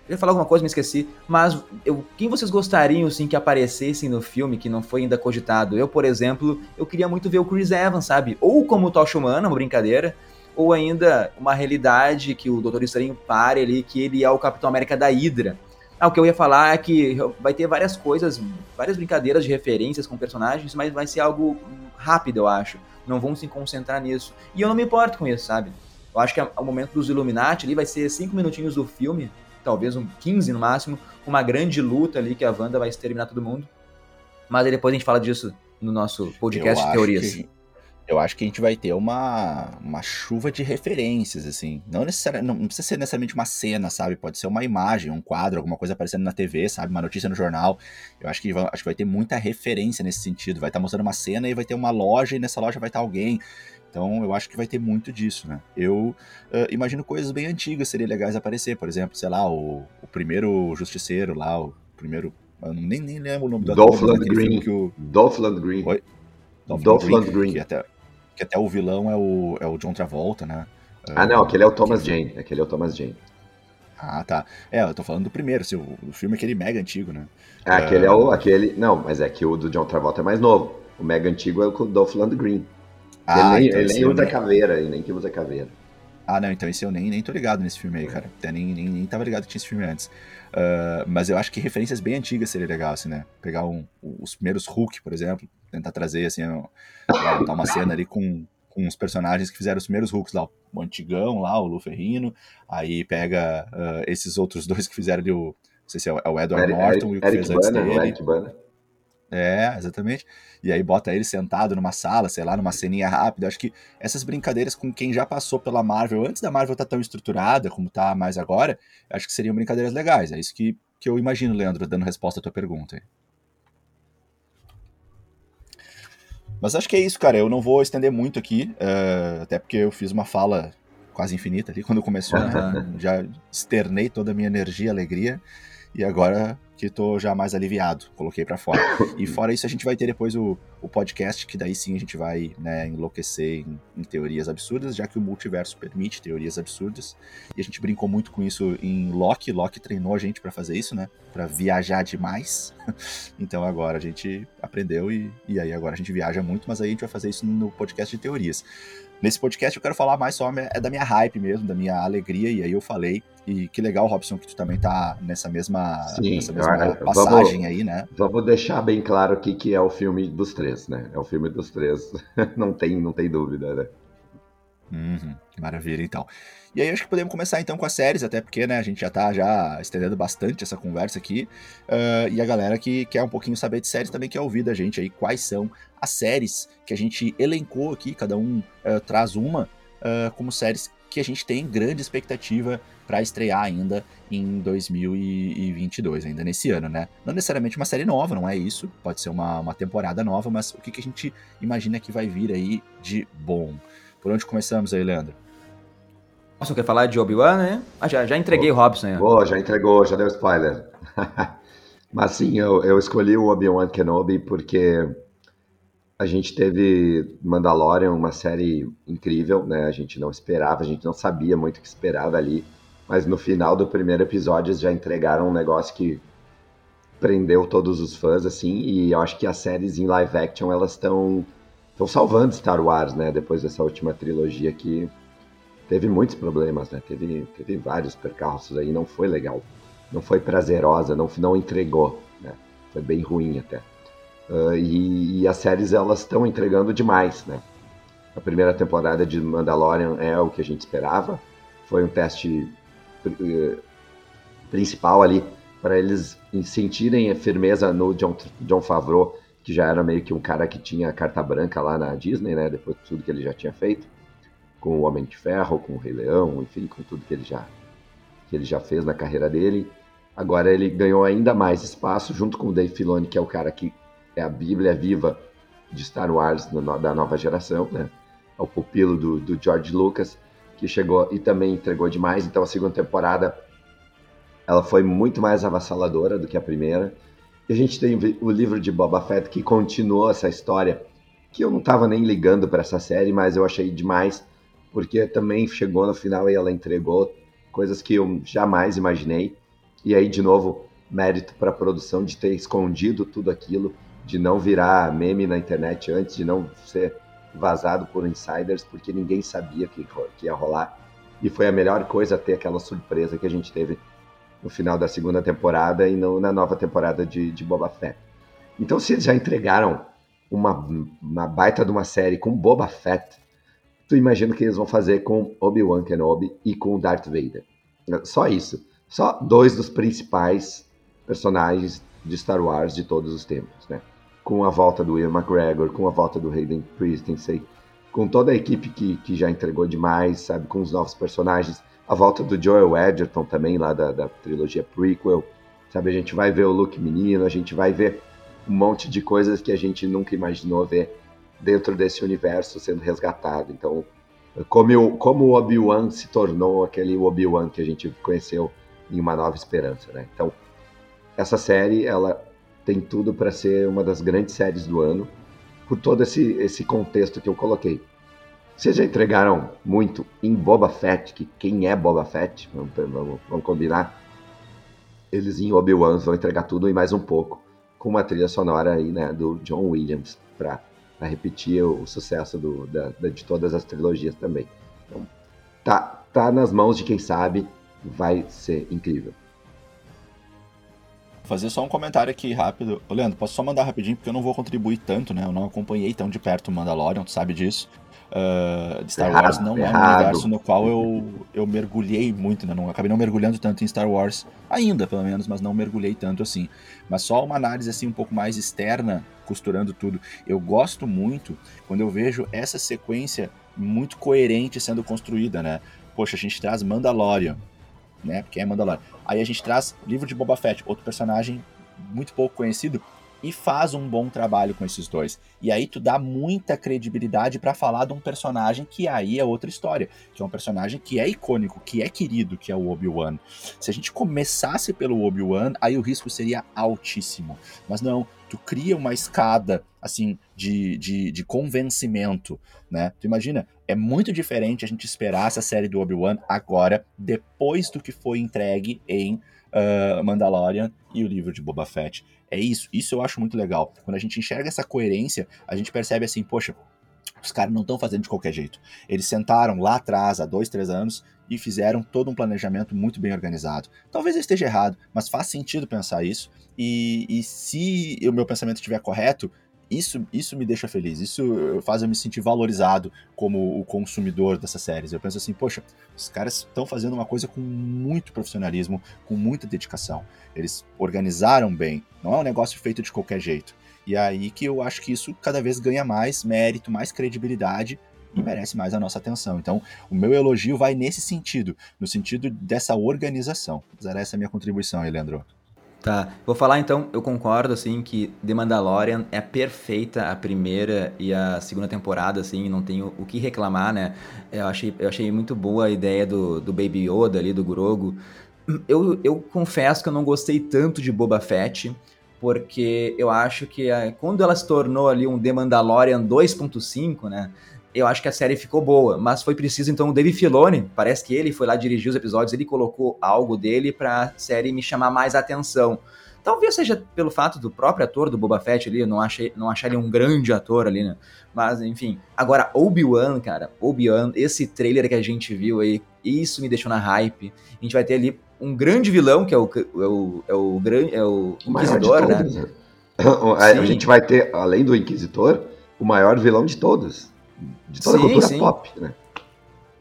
Eu ia falar alguma coisa, me esqueci. Mas eu, quem vocês gostariam, assim, que aparecessem no filme, que não foi ainda cogitado? Eu, por exemplo, eu queria muito ver o Chris Evans, sabe? Ou como Tocha Humana, uma brincadeira, ou ainda uma realidade que o Doutor Estranho pare ali, que ele é o Capitão América da Hydra. Ah, o que eu ia falar é que vai ter várias coisas, várias brincadeiras de referências com personagens, mas vai ser algo rápido, eu acho. Não vão se concentrar nisso. E eu não me importo com isso, sabe? Eu acho que o momento dos Illuminati ali vai ser cinco minutinhos do filme, talvez um 15 no máximo, uma grande luta ali que a Wanda vai exterminar todo mundo. Mas aí depois a gente fala disso no nosso podcast de teorias. Que, eu acho que a gente vai ter uma, uma chuva de referências, assim. Não, necessariamente, não precisa ser necessariamente uma cena, sabe? Pode ser uma imagem, um quadro, alguma coisa aparecendo na TV, sabe? Uma notícia no jornal. Eu acho que, vai, acho que vai ter muita referência nesse sentido. Vai estar mostrando uma cena e vai ter uma loja e nessa loja vai estar alguém. Então eu acho que vai ter muito disso, né? Eu uh, imagino coisas bem antigas seriam legais aparecer. Por exemplo, sei lá, o, o primeiro Justiceiro lá, o primeiro. Eu nem, nem lembro o nome do Dolph Green. Que o... Dolph Green. Oi? Dolph, Dolph Green. Green. Que até, que até o vilão é o, é o John Travolta, né? Ah, não, aquele é o Thomas que... Jane. Aquele é o Thomas Jane. Ah, tá. É, eu tô falando do primeiro, assim, o, filme é aquele mega antigo, né? É, aquele é o. Aquele, não, mas é que o do John Travolta é mais novo. O mega antigo é o do Dolph Lundgren. Ah, ele nem, então ele nem usa nem... caveira, ele nem que usa caveira. Ah, não, então esse eu nem, nem tô ligado nesse filme aí, cara. Até nem, nem, nem tava ligado que tinha esse filme antes. Uh, mas eu acho que referências bem antigas seria legal, assim, né? Pegar um, os primeiros Hulk, por exemplo, tentar trazer, assim, uma cena ali com, com os personagens que fizeram os primeiros Hulks lá, o Antigão lá, o Luferrino, aí pega uh, esses outros dois que fizeram ali o, não sei se é o é Edward Eric, Norton e o que Eric fez antes Banner, dele. Eric Banner. É, exatamente. E aí bota ele sentado numa sala, sei lá, numa ceninha rápida. Acho que essas brincadeiras com quem já passou pela Marvel, antes da Marvel estar tá tão estruturada como tá mais agora, acho que seriam brincadeiras legais. É isso que que eu imagino, Leandro, dando resposta à tua pergunta. Mas acho que é isso, cara. Eu não vou estender muito aqui, uh, até porque eu fiz uma fala quase infinita ali quando começou, né? Já externei toda a minha energia, alegria, e agora que tô já mais aliviado, coloquei para fora. E fora isso, a gente vai ter depois o, o podcast, que daí sim a gente vai né, enlouquecer em, em, teorias absurdas, já que o multiverso permite teorias absurdas. E a gente brincou muito com isso em Loki. Loki treinou a gente para fazer isso, né? Para viajar demais. então agora a gente aprendeu e, e aí agora a gente viaja muito, mas aí a gente vai fazer isso no podcast de teorias. Nesse podcast eu quero falar mais só é da minha hype mesmo, da minha alegria, e aí eu falei. E que legal, Robson, que tu também tá nessa mesma, Sim, nessa mesma passagem vamos, aí, né? Vamos deixar bem claro aqui que é o filme dos três, né? É o filme dos três, não tem, não tem dúvida, né? Uhum, maravilha, então. E aí acho que podemos começar então com as séries, até porque né, a gente já tá já estendendo bastante essa conversa aqui. Uh, e a galera que quer um pouquinho saber de séries também quer ouvir da gente aí quais são as séries que a gente elencou aqui, cada um uh, traz uma, uh, como séries que a gente tem grande expectativa para estrear ainda em 2022, ainda nesse ano, né? Não necessariamente uma série nova, não é isso, pode ser uma, uma temporada nova, mas o que, que a gente imagina que vai vir aí de bom? Por onde começamos aí, Leandro? Nossa, quer falar de Obi-Wan, né? Ah, já, já entreguei o Robson. Né? Oh, já entregou, já deu spoiler. Mas sim, eu, eu escolhi o Obi-Wan Kenobi porque a gente teve Mandalorian, uma série incrível, né? A gente não esperava, a gente não sabia muito o que esperava ali. Mas no final do primeiro episódio eles já entregaram um negócio que prendeu todos os fãs, assim. E eu acho que as séries em live action, elas estão estão salvando Star Wars, né? Depois dessa última trilogia que teve muitos problemas, né? Teve, teve vários percalços aí, não foi legal. Não foi prazerosa, não, não entregou, né? Foi bem ruim até. Uh, e, e, as séries, elas estão entregando demais, né? A primeira temporada de Mandalorian é o que a gente esperava. Foi um teste uh, principal ali para eles sentirem a firmeza no John, John Favreau, que já era meio que um cara que tinha carta branca lá na Disney, né? Depois de tudo que ele já tinha feito com o Homem de Ferro, com o Rei Leão, enfim, com tudo que ele já que ele já fez na carreira dele. Agora ele ganhou ainda mais espaço junto com o Dave Filoni, que é o cara que é a Bíblia viva de Star Wars da nova geração, né? É o pupilo do, do George Lucas, que chegou e também entregou demais. Então a segunda temporada ela foi muito mais avassaladora do que a primeira. A gente tem o livro de Boba Fett que continuou essa história que eu não estava nem ligando para essa série, mas eu achei demais porque também chegou no final e ela entregou coisas que eu jamais imaginei. E aí, de novo, mérito para a produção de ter escondido tudo aquilo, de não virar meme na internet antes, de não ser vazado por insiders, porque ninguém sabia que, que ia rolar. E foi a melhor coisa ter aquela surpresa que a gente teve no final da segunda temporada e no, na nova temporada de, de Boba Fett. Então, se eles já entregaram uma, uma baita de uma série com Boba Fett, tu imagina o que eles vão fazer com Obi-Wan Kenobi e com Darth Vader. Só isso. Só dois dos principais personagens de Star Wars de todos os tempos, né? Com a volta do Ian McGregor, com a volta do Hayden Christensen, com toda a equipe que, que já entregou demais, sabe? Com os novos personagens. A volta do Joel Edgerton também, lá da, da trilogia prequel, sabe? A gente vai ver o Luke menino, a gente vai ver um monte de coisas que a gente nunca imaginou ver dentro desse universo sendo resgatado. Então, como, como o Obi-Wan se tornou aquele Obi-Wan que a gente conheceu em Uma Nova Esperança, né? Então, essa série, ela tem tudo para ser uma das grandes séries do ano, por todo esse, esse contexto que eu coloquei. Vocês já entregaram muito em Boba Fett, que quem é Boba Fett, vamos, vamos, vamos combinar, eles em Obi-Wan vão entregar tudo e mais um pouco, com uma trilha sonora aí, né, do John Williams, para repetir o, sucesso do, da, de todas as trilogias também. Então, tá, tá nas mãos de quem sabe, vai ser incrível. Vou fazer só um comentário aqui rápido. Ô, Leandro, posso só mandar rapidinho, porque eu não vou contribuir tanto, né? Eu não acompanhei tão de perto o Mandalorian, tu sabe disso. Uh, Star errado, Wars não errado. é um universo no qual eu, eu mergulhei muito, né? Não, acabei não mergulhando tanto em Star Wars, ainda pelo menos, mas não mergulhei tanto assim. Mas só uma análise assim um pouco mais externa, costurando tudo. Eu gosto muito quando eu vejo essa sequência muito coerente sendo construída, né? Poxa, a gente traz Mandalorian, né? Porque é Mandalorian. Aí a gente traz livro de Boba Fett, outro personagem muito pouco conhecido, e faz um bom trabalho com esses dois. E aí tu dá muita credibilidade para falar de um personagem que aí é outra história, que é um personagem que é icônico, que é querido, que é o Obi-Wan. Se a gente começasse pelo Obi-Wan, aí o risco seria altíssimo. Mas não, tu cria uma escada assim de, de, de convencimento, né? Tu imagina, é muito diferente a gente esperar essa série do Obi-Wan agora, depois do que foi entregue em uh, Mandalorian e o livro de Boba Fett. É isso, isso eu acho muito legal. Quando a gente enxerga essa coerência, a gente percebe assim, poxa, os caras não estão fazendo de qualquer jeito. Eles sentaram lá atrás, há dois, três anos, e fizeram todo um planejamento muito bem organizado. Talvez eu esteja errado, mas faz sentido pensar isso. E, e se o meu pensamento estiver correto, isso, isso me deixa feliz, isso faz eu me sentir valorizado como o consumidor dessas séries. Eu penso assim, poxa, os caras estão fazendo uma coisa com muito profissionalismo, com muita dedicação. Eles organizaram bem, não é um negócio feito de qualquer jeito. E é aí que eu acho que isso cada vez ganha mais mérito, mais credibilidade e merece mais a nossa atenção. Então, o meu elogio vai nesse sentido, no sentido dessa organização. Essa é a minha contribuição Leandro. Tá, vou falar então, eu concordo, assim, que The Mandalorian é perfeita a primeira e a segunda temporada, assim, não tenho o que reclamar, né? Eu achei, eu achei muito boa a ideia do, do Baby Yoda ali, do Grogu. Eu, eu confesso que eu não gostei tanto de Boba Fett, porque eu acho que a, quando ela se tornou ali um The Mandalorian 2.5, né? Eu acho que a série ficou boa, mas foi preciso então o Dave Filoni, parece que ele foi lá dirigir os episódios, ele colocou algo dele pra série me chamar mais atenção. Talvez seja pelo fato do próprio ator do Boba Fett ali, eu não achei, não achei ele um grande ator ali, né? Mas enfim, agora Obi-Wan, cara, Obi-Wan, esse trailer que a gente viu aí, isso me deixou na hype. A gente vai ter ali um grande vilão, que é o, é o, é o, é o Inquisidor, né? né? A gente vai ter, além do Inquisitor, o maior vilão de todos de toda sim, a cultura sim. pop, né?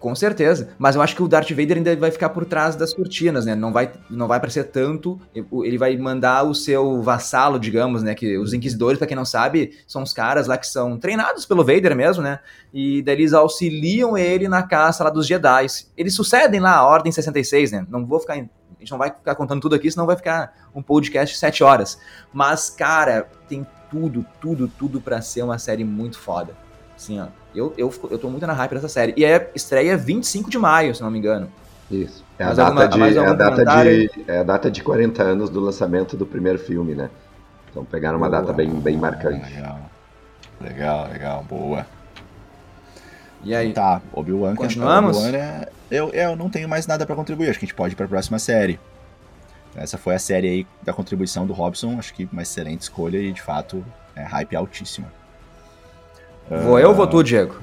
Com certeza. Mas eu acho que o Darth Vader ainda vai ficar por trás das cortinas, né? Não vai, não vai aparecer tanto. Ele vai mandar o seu vassalo, digamos, né? Que os Inquisidores, para quem não sabe, são os caras lá que são treinados pelo Vader mesmo, né? E daí eles auxiliam ele na caça lá dos Jedi. Eles sucedem lá a Ordem 66, né? Não vou ficar. A gente não vai ficar contando tudo aqui, senão vai ficar um podcast de 7 horas. Mas, cara, tem tudo, tudo, tudo para ser uma série muito foda. Assim, ó. Eu, eu, eu tô muito na hype dessa série. E é estreia 25 de maio, se não me engano. Isso. É a, data, alguma, de, é, a data de, é a data de 40 anos do lançamento do primeiro filme, né? Então pegaram uma boa, data bem, bem marcante. Legal, legal, legal boa. E aí? Tá, Obi-Wan. Continuamos? Obi é, eu, eu não tenho mais nada para contribuir, acho que a gente pode ir pra próxima série. Essa foi a série aí da contribuição do Robson, acho que uma excelente escolha e de fato é hype altíssima. Vou eu ou vou tu, Diego?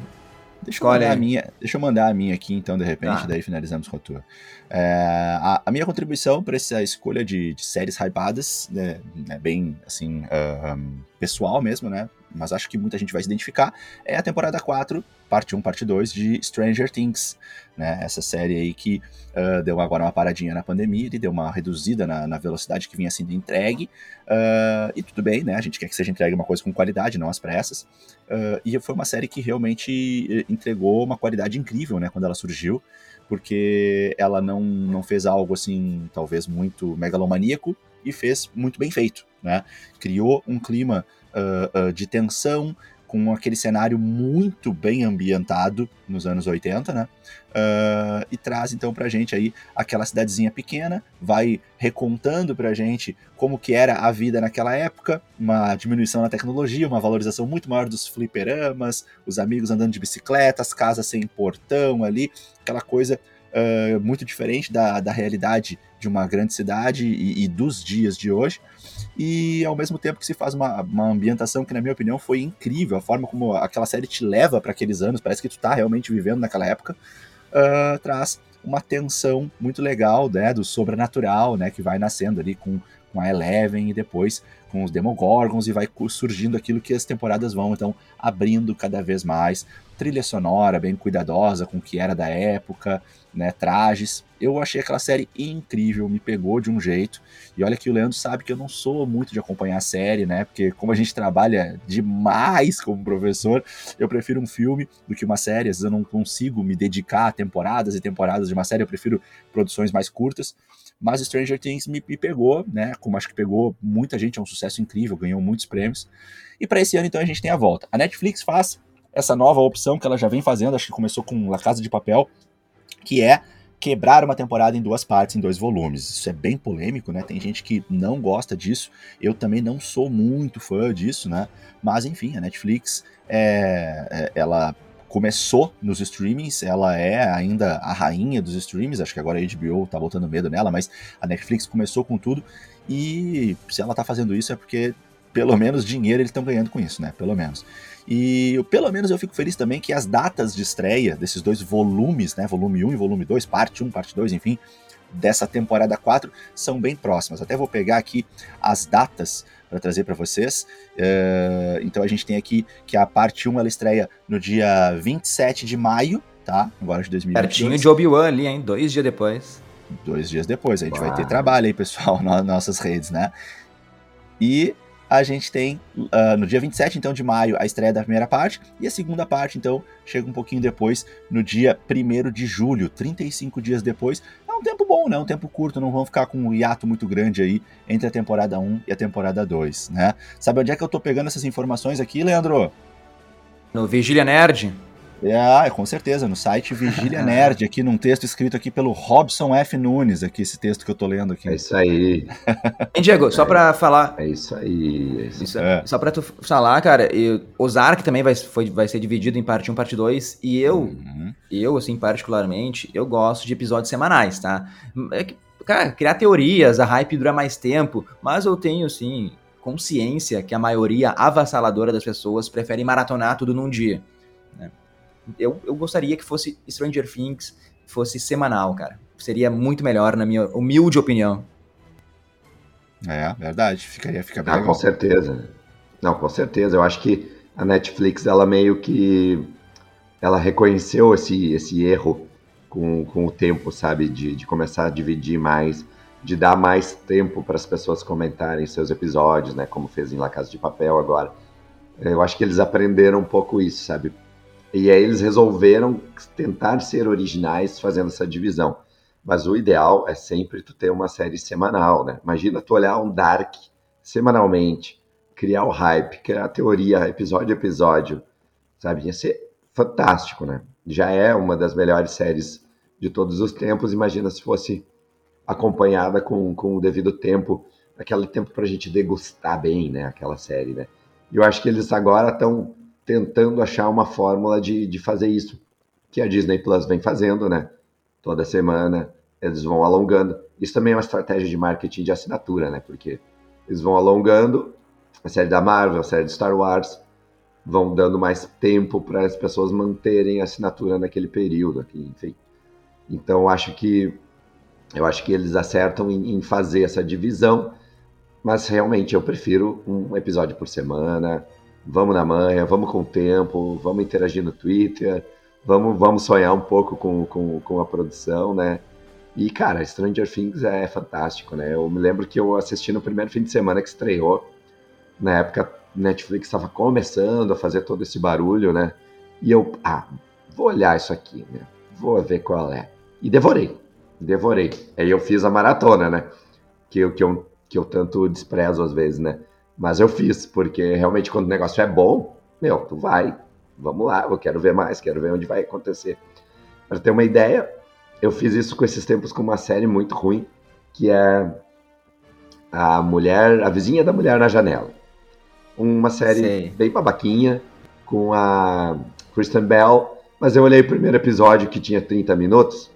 Deixa eu, mandar a minha, deixa eu mandar a minha aqui, então, de repente, ah. daí finalizamos com a tua. É, a, a, minha contribuição para essa escolha de, de séries hypadas, né, é bem, assim, uh, um, pessoal mesmo, né? Mas acho que muita gente vai se identificar, é a temporada 4, parte 1, parte 2 de Stranger Things, né? Essa série aí que uh, deu agora uma paradinha na pandemia, ele deu uma reduzida na, na velocidade que vinha sendo entregue, uh, e tudo bem, né? A gente quer que seja entregue uma coisa com qualidade, não as pressas. Uh, e foi uma série que realmente eh, entregou uma qualidade incrível, né? Quando ela surgiu porque ela não, não fez algo assim, talvez muito megalomaníaco, e fez muito bem feito, né? Criou um clima uh, uh, de tensão, com aquele cenário muito bem ambientado nos anos 80, né? Uh, e traz então pra gente aí aquela cidadezinha pequena, vai recontando pra gente como que era a vida naquela época, uma diminuição na tecnologia, uma valorização muito maior dos fliperamas, os amigos andando de bicicleta, as casas sem portão ali, aquela coisa uh, muito diferente da, da realidade de uma grande cidade e, e, dos dias de hoje. E ao mesmo tempo que se faz uma, uma ambientação que, na minha opinião, foi incrível. A forma como aquela série te leva para aqueles anos, parece que tu tá realmente vivendo naquela época, uh, traz uma tensão muito legal né, do sobrenatural né, que vai nascendo ali com, com a Eleven e depois com os Demogorgons e vai surgindo aquilo que as temporadas vão então abrindo cada vez mais. Trilha sonora bem cuidadosa com o que era da época, né, trajes. Eu achei aquela série incrível, me pegou de um jeito. E olha que o Leandro sabe que eu não sou muito de acompanhar a série, né? Porque como a gente trabalha demais como professor, eu prefiro um filme do que uma série. Às vezes eu não consigo me dedicar a temporadas e temporadas de uma série, eu prefiro produções mais curtas. Mas Stranger Things me, me pegou, né? Como acho que pegou muita gente, é um sucesso incrível, ganhou muitos prêmios. E para esse ano, então, a gente tem a volta. A Netflix faz essa nova opção que ela já vem fazendo, acho que começou com La Casa de Papel, que é quebrar uma temporada em duas partes, em dois volumes. Isso é bem polêmico, né? Tem gente que não gosta disso. Eu também não sou muito fã disso, né? Mas enfim, a Netflix, é, é, ela começou nos streamings, ela é ainda a rainha dos streamings, acho que agora a HBO tá botando medo nela, mas a Netflix começou com tudo e se ela tá fazendo isso é porque pelo menos dinheiro eles estão ganhando com isso, né? Pelo menos. E pelo menos eu fico feliz também que as datas de estreia desses dois volumes, né? Volume 1 e volume 2, parte 1, parte 2, enfim, dessa temporada 4 são bem próximas. Até vou pegar aqui as datas para trazer para vocês. Uh, então a gente tem aqui que a parte 1 ela estreia no dia 27 de maio, tá? Agora de 2022. Pertinho de Obi-Wan ali, hein? Dois dias depois. Dois dias depois. A gente Uau. vai ter trabalho aí, pessoal, nas nossas redes, né? E a gente tem uh, no dia 27, então, de maio, a estreia da primeira parte, e a segunda parte, então, chega um pouquinho depois, no dia 1 de julho, 35 dias depois. É um tempo bom, né? Um tempo curto, não vão ficar com um hiato muito grande aí entre a temporada 1 e a temporada 2, né? Sabe onde é que eu tô pegando essas informações aqui, Leandro? No Vigília Nerd. É, com certeza, no site Vigília Nerd, aqui num texto escrito aqui pelo Robson F. Nunes, aqui esse texto que eu tô lendo aqui. É isso aí. Hein, Diego, só para falar. É isso aí. É isso, é. Só para tu falar, cara, eu, Ozark também vai, foi, vai ser dividido em parte 1 parte 2, e eu, uhum. eu, assim, particularmente, eu gosto de episódios semanais, tá? É que, cara, criar teorias, a hype dura mais tempo, mas eu tenho, assim, consciência que a maioria avassaladora das pessoas prefere maratonar tudo num dia eu, eu gostaria que fosse Stranger Things, fosse semanal, cara. Seria muito melhor, na minha humilde opinião. É, verdade. Ficaria, fica bem ah, com certeza. Não, com certeza. Eu acho que a Netflix, ela meio que... Ela reconheceu esse, esse erro com, com o tempo, sabe? De, de começar a dividir mais, de dar mais tempo para as pessoas comentarem seus episódios, né? Como fez em La Casa de Papel agora. Eu acho que eles aprenderam um pouco isso, sabe? E aí eles resolveram tentar ser originais fazendo essa divisão. Mas o ideal é sempre tu ter uma série semanal, né? Imagina tu olhar um Dark semanalmente, criar o hype, criar a teoria, episódio a episódio, sabe? Ia ser fantástico, né? Já é uma das melhores séries de todos os tempos. Imagina se fosse acompanhada com, com o devido tempo, aquele tempo para a gente degustar bem, né? Aquela série, né? E eu acho que eles agora estão tentando achar uma fórmula de, de fazer isso, que a Disney Plus vem fazendo, né? Toda semana eles vão alongando. Isso também é uma estratégia de marketing de assinatura, né? Porque eles vão alongando a série da Marvel, a série de Star Wars, vão dando mais tempo para as pessoas manterem a assinatura naquele período, aqui, enfim. Então acho que eu acho que eles acertam em, em fazer essa divisão, mas realmente eu prefiro um episódio por semana, vamos na manhã, vamos com o tempo, vamos interagir no Twitter, vamos, vamos sonhar um pouco com, com, com a produção, né? E, cara, Stranger Things é fantástico, né? Eu me lembro que eu assisti no primeiro fim de semana que estreou. Na época, Netflix estava começando a fazer todo esse barulho, né? E eu, ah, vou olhar isso aqui, né? Vou ver qual é. E devorei, devorei. Aí eu fiz a maratona, né? Que, que, eu, que eu tanto desprezo às vezes, né? Mas eu fiz, porque realmente quando o negócio é bom, meu, tu vai, vamos lá, eu quero ver mais, quero ver onde vai acontecer. Para ter uma ideia, eu fiz isso com esses tempos com uma série muito ruim, que é a mulher, a vizinha da mulher na janela. Uma série Sei. bem babaquinha, com a Kristen Bell, mas eu olhei o primeiro episódio que tinha 30 minutos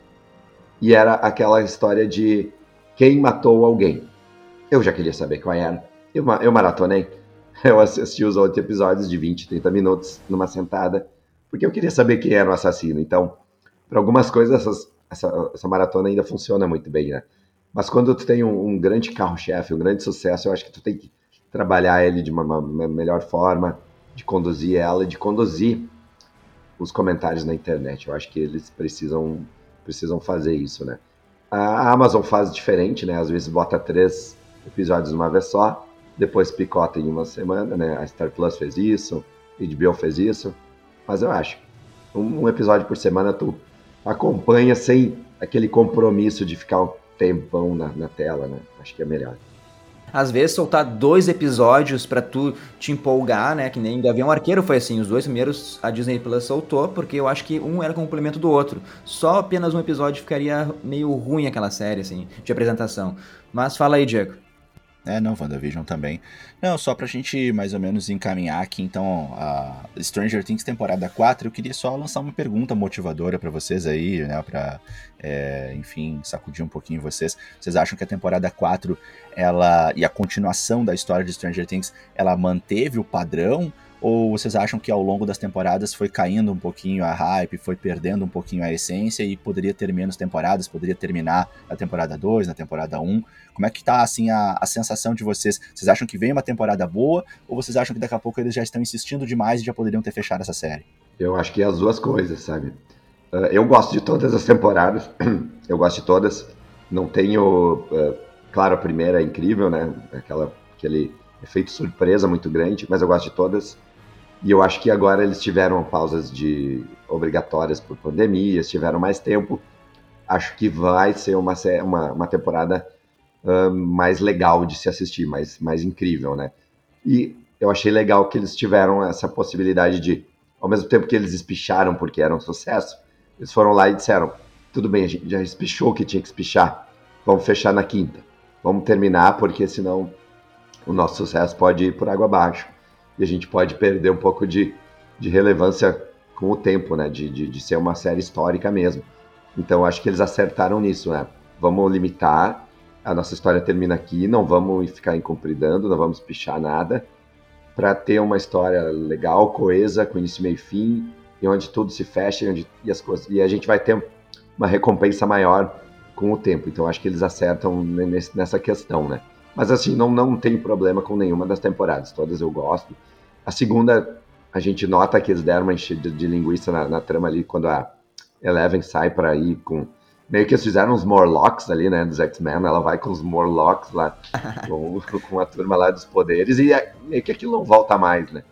e era aquela história de quem matou alguém. Eu já queria saber qual era. Eu, eu maratonei. Eu assisti os outros episódios de 20, 30 minutos numa sentada, porque eu queria saber quem era o assassino. Então, para algumas coisas, essas, essa, essa, maratona ainda funciona muito bem, né? Mas quando tu tem um, um grande carro-chefe, um grande sucesso, eu acho que tu tem que trabalhar ele de uma, uma melhor forma, de conduzir ela, de conduzir os comentários na internet. Eu acho que eles precisam precisam fazer isso, né? A Amazon faz diferente, né? Às vezes bota três episódios uma vez só, depois picota em uma semana, né? A Star Plus fez isso, HBO fez isso, mas eu acho um, um episódio por semana tu acompanha sem aquele compromisso de ficar um tempão na, na tela, né? Acho que é melhor às vezes soltar dois episódios para tu te empolgar, né? Que nem Gavião Arqueiro foi assim, os dois primeiros a Disney Plus soltou, porque eu acho que um era complemento do outro. Só apenas um episódio ficaria meio ruim aquela série, assim, de apresentação. Mas fala aí, Diego. É, não, WandaVision também. Não, só pra gente mais ou menos encaminhar aqui, então, a Stranger Things temporada 4, eu queria só lançar uma pergunta motivadora para vocês aí, né, pra, é, enfim, sacudir um pouquinho vocês. Vocês acham que a temporada 4, ela, e a continuação da história de Stranger Things, ela manteve o padrão ou vocês acham que ao longo das temporadas foi caindo um pouquinho a hype, foi perdendo um pouquinho a essência e poderia ter menos temporadas, poderia terminar na temporada 2, na temporada 1? Como é que tá assim a, a sensação de vocês? Vocês acham que vem uma temporada boa ou vocês acham que daqui a pouco eles já estão insistindo demais e já poderiam ter fechado essa série? Eu acho que é as duas coisas, sabe? Uh, eu gosto de todas as temporadas, eu gosto de todas. Não tenho, uh, claro, a primeira é incrível, né? Aquela, aquele efeito surpresa muito grande, mas eu gosto de todas. E eu acho que agora eles tiveram pausas de obrigatórias por pandemia, tiveram mais tempo. Acho que vai ser uma, uma, uma temporada uh, mais legal de se assistir, mais, mais incrível, né? E eu achei legal que eles tiveram essa possibilidade de, ao mesmo tempo que eles espicharam porque era um sucesso, eles foram lá e disseram: tudo bem, a gente já espichou o que tinha que espichar, vamos fechar na quinta, vamos terminar porque senão o nosso sucesso pode ir por água abaixo e a gente pode perder um pouco de, de relevância com o tempo, né? De, de, de ser uma série histórica mesmo. Então acho que eles acertaram nisso, né? Vamos limitar, a nossa história termina aqui, não vamos ficar incompridando, não vamos pichar nada, para ter uma história legal, coesa, com início, meio e fim, e onde tudo se fecha e, onde, e, as coisas, e a gente vai ter uma recompensa maior com o tempo. Então acho que eles acertam nessa questão, né? Mas assim, não, não tem problema com nenhuma das temporadas, todas eu gosto. A segunda, a gente nota que eles deram uma enchida de linguiça na, na trama ali, quando a Eleven sai para ir com. Meio que eles fizeram uns Morlocks ali, né, dos X-Men, ela vai com os Morlocks lá, com, com a turma lá dos poderes, e é, meio que aquilo não volta mais, né.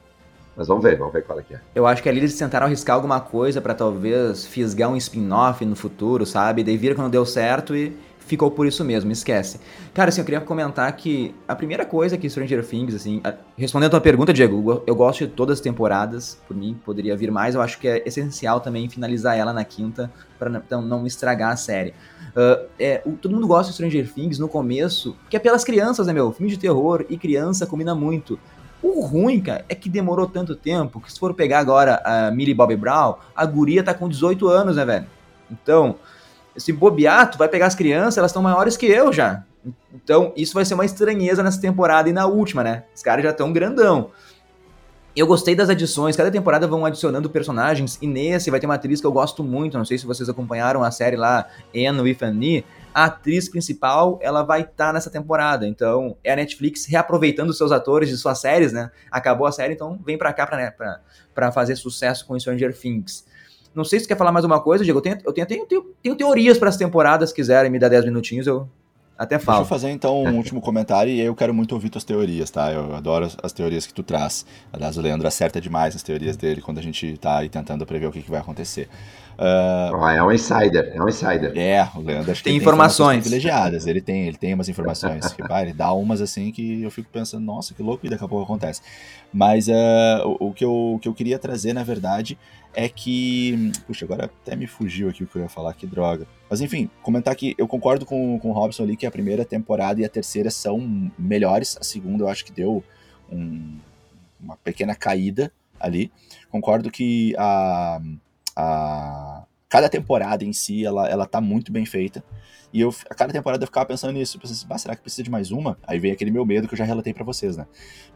Mas vamos ver, vamos ver qual é que é. Eu acho que ali eles tentaram arriscar alguma coisa para talvez fisgar um spin-off no futuro, sabe? Daí viram que não deu certo e ficou por isso mesmo, esquece. Cara, assim, eu queria comentar que a primeira coisa que Stranger Things, assim, respondendo a tua pergunta, Diego, eu gosto de todas as temporadas, por mim poderia vir mais, eu acho que é essencial também finalizar ela na quinta, para não, não estragar a série. Uh, é, o, todo mundo gosta de Stranger Things no começo, que é pelas crianças, né, meu? Filme de terror e criança combina muito. O ruim, cara, é que demorou tanto tempo que se for pegar agora a Millie Bobby Brown, a guria tá com 18 anos, né, velho? Então, esse bobear, tu vai pegar as crianças, elas estão maiores que eu já. Então, isso vai ser uma estranheza nessa temporada e na última, né? Os caras já estão grandão. Eu gostei das adições, cada temporada vão adicionando personagens, e nesse vai ter uma atriz que eu gosto muito, não sei se vocês acompanharam a série lá, Anne with Annie, a atriz principal, ela vai estar tá nessa temporada, então é a Netflix reaproveitando seus atores de suas séries, né? Acabou a série, então vem pra cá pra, né, pra, pra fazer sucesso com Stranger Things. Não sei se você quer falar mais uma coisa, Diego. Eu tenho, eu tenho, tenho, tenho, tenho teorias para as temporadas, se quiserem me dar 10 minutinhos, eu até falo. Deixa eu fazer então um último comentário e eu quero muito ouvir tuas teorias, tá? Eu adoro as, as, teorias que tu traz. Aliás, o Leandro acerta demais as teorias dele quando a gente tá aí tentando prever o que, que vai acontecer. Uh, é um insider, é um insider. É, o Leandro acho que tem, informações. privilegiadas. Ele tem, ele tem umas informações. que, vai, ele dá umas assim que eu fico pensando, nossa, que louco, e daqui a pouco acontece. Mas uh, o, o, que eu, o que eu queria trazer, na verdade, é que. Puxa, agora até me fugiu aqui o que eu ia falar, que droga. Mas enfim, comentar que eu concordo com, com o Robson ali que a primeira temporada e a terceira são melhores. A segunda eu acho que deu um, uma pequena caída ali. Concordo que a a cada temporada em si, ela, ela tá muito bem feita. E eu, a cada temporada eu ficava pensando nisso. Pensando assim, será que precisa de mais uma? Aí veio aquele meu medo que eu já relatei para vocês, né?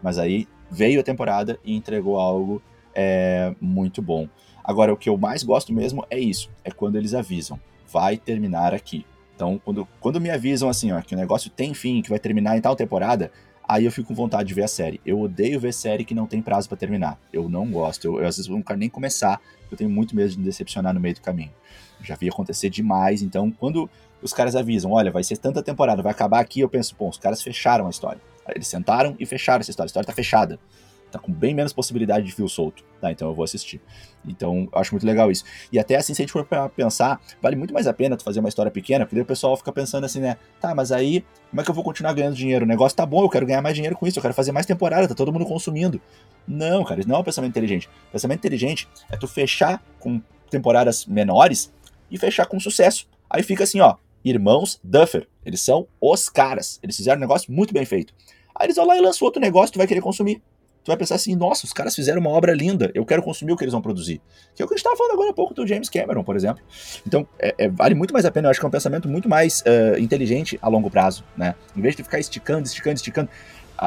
Mas aí veio a temporada e entregou algo é, muito bom. Agora, o que eu mais gosto mesmo é isso. É quando eles avisam. Vai terminar aqui. Então, quando, quando me avisam assim, ó, que o negócio tem fim, que vai terminar em tal temporada, aí eu fico com vontade de ver a série. Eu odeio ver série que não tem prazo para terminar. Eu não gosto. Eu, eu, às vezes não quero nem começar, eu tenho muito medo de me decepcionar no meio do caminho. Já vi acontecer demais, então quando os caras avisam, olha, vai ser tanta temporada, vai acabar aqui, eu penso, bom, os caras fecharam a história. Eles sentaram e fecharam essa história. A história tá fechada tá com bem menos possibilidade de fio solto, tá? Então eu vou assistir. Então eu acho muito legal isso. E até assim, se a gente for pensar, vale muito mais a pena tu fazer uma história pequena, porque daí o pessoal fica pensando assim, né? Tá, mas aí, como é que eu vou continuar ganhando dinheiro? O negócio tá bom, eu quero ganhar mais dinheiro com isso, eu quero fazer mais temporada, tá todo mundo consumindo. Não, cara, isso não é um pensamento inteligente. Pensamento inteligente é tu fechar com temporadas menores e fechar com sucesso. Aí fica assim, ó, irmãos Duffer. Eles são os caras. Eles fizeram um negócio muito bem feito. Aí eles vão lá e lançam outro negócio, tu vai querer consumir tu vai pensar assim, nossa, os caras fizeram uma obra linda, eu quero consumir o que eles vão produzir. Que é o que a gente estava falando agora há pouco do James Cameron, por exemplo. Então, é, é, vale muito mais a pena, eu acho que é um pensamento muito mais uh, inteligente a longo prazo, né? Em vez de ficar esticando, esticando, esticando.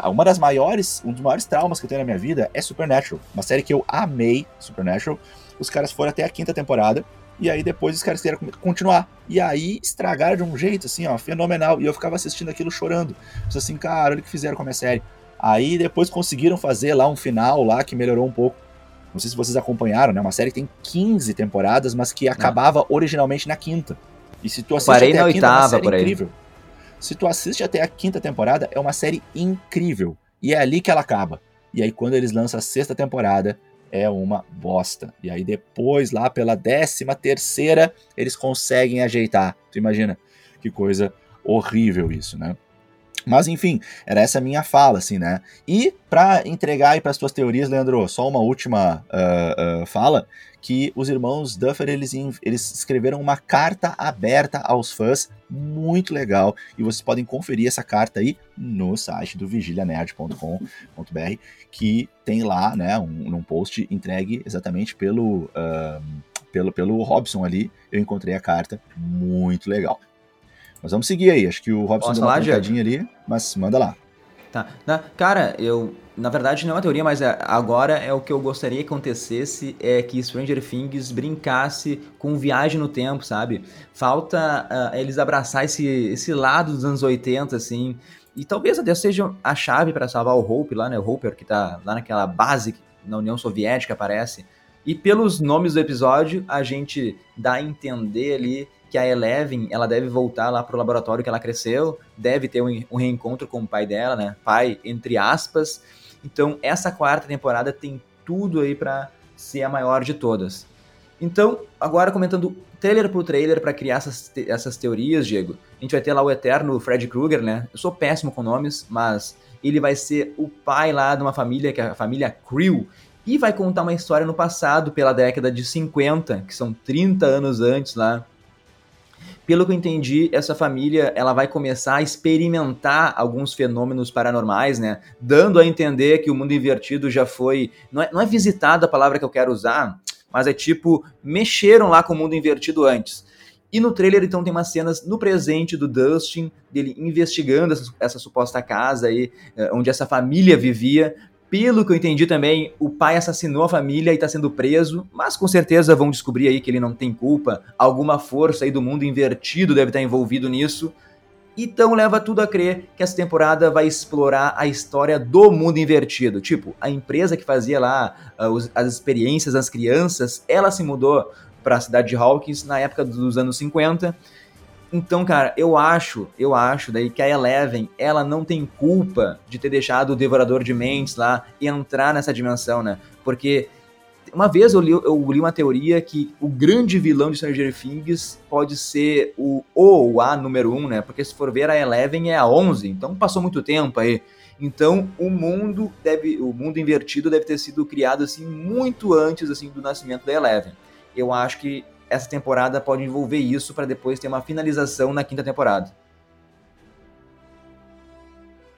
Uma das maiores, um dos maiores traumas que eu tenho na minha vida é Supernatural, uma série que eu amei, Supernatural. Os caras foram até a quinta temporada, e aí depois os caras quiseram continuar. E aí estragaram de um jeito, assim, ó, fenomenal. E eu ficava assistindo aquilo chorando. Pensei assim, cara, olha o que fizeram com a minha série. Aí depois conseguiram fazer lá um final lá que melhorou um pouco. Não sei se vocês acompanharam, né? Uma série que tem 15 temporadas, mas que acabava originalmente na quinta. E se tu assiste Parei até na a quinta, oitava, é uma série por aí. incrível. Se tu assiste até a quinta temporada, é uma série incrível. E é ali que ela acaba. E aí quando eles lançam a sexta temporada, é uma bosta. E aí depois, lá pela décima terceira, eles conseguem ajeitar. Tu imagina? Que coisa horrível isso, né? Mas enfim, era essa minha fala, assim, né? E para entregar aí para as tuas teorias, Leandro, só uma última uh, uh, fala, que os irmãos Duffer, eles, eles escreveram uma carta aberta aos fãs, muito legal, e vocês podem conferir essa carta aí no site do vigilianerd.com.br, que tem lá, né, um, um post entregue exatamente pelo, uh, pelo, pelo Robson ali, eu encontrei a carta, muito legal. Mas vamos seguir aí. Acho que o Robson Posso deu uma pancadinha ali, mas manda lá. Tá. Na, cara, eu. Na verdade, não é uma teoria, mas é, agora é o que eu gostaria que acontecesse: é que Stranger Things brincasse com viagem no tempo, sabe? Falta uh, eles abraçar esse, esse lado dos anos 80, assim. E talvez até seja a chave para salvar o Hope lá, né? O Hopper, que tá lá naquela base na União Soviética, parece. E pelos nomes do episódio, a gente dá a entender ali que a Eleven, ela deve voltar lá pro laboratório que ela cresceu, deve ter um, um reencontro com o pai dela, né? Pai, entre aspas. Então, essa quarta temporada tem tudo aí para ser a maior de todas. Então, agora comentando trailer por trailer para criar essas, te essas teorias, Diego. A gente vai ter lá o eterno Fred Krueger, né? Eu sou péssimo com nomes, mas ele vai ser o pai lá de uma família, que é a família Creel, e vai contar uma história no passado, pela década de 50, que são 30 anos antes lá pelo que eu entendi, essa família ela vai começar a experimentar alguns fenômenos paranormais, né? Dando a entender que o mundo invertido já foi. Não é, não é visitado a palavra que eu quero usar, mas é tipo, mexeram lá com o mundo invertido antes. E no trailer, então, tem umas cenas no presente do Dustin, dele investigando essa, essa suposta casa aí, eh, onde essa família vivia, pelo que eu entendi também, o pai assassinou a família e está sendo preso, mas com certeza vão descobrir aí que ele não tem culpa. Alguma força aí do mundo invertido deve estar envolvido nisso. Então leva tudo a crer que essa temporada vai explorar a história do mundo invertido. Tipo, a empresa que fazia lá uh, as experiências das crianças, ela se mudou para a cidade de Hawkins na época dos anos 50 então, cara, eu acho, eu acho daí que a Eleven, ela não tem culpa de ter deixado o Devorador de Mentes lá entrar nessa dimensão, né? Porque uma vez eu li, eu li uma teoria que o grande vilão de Stranger Things pode ser o ou A número 1, né? Porque se for ver a Eleven é a 11, então passou muito tempo aí. Então, o mundo deve, o mundo invertido deve ter sido criado assim muito antes assim do nascimento da Eleven. Eu acho que essa temporada pode envolver isso para depois ter uma finalização na quinta temporada.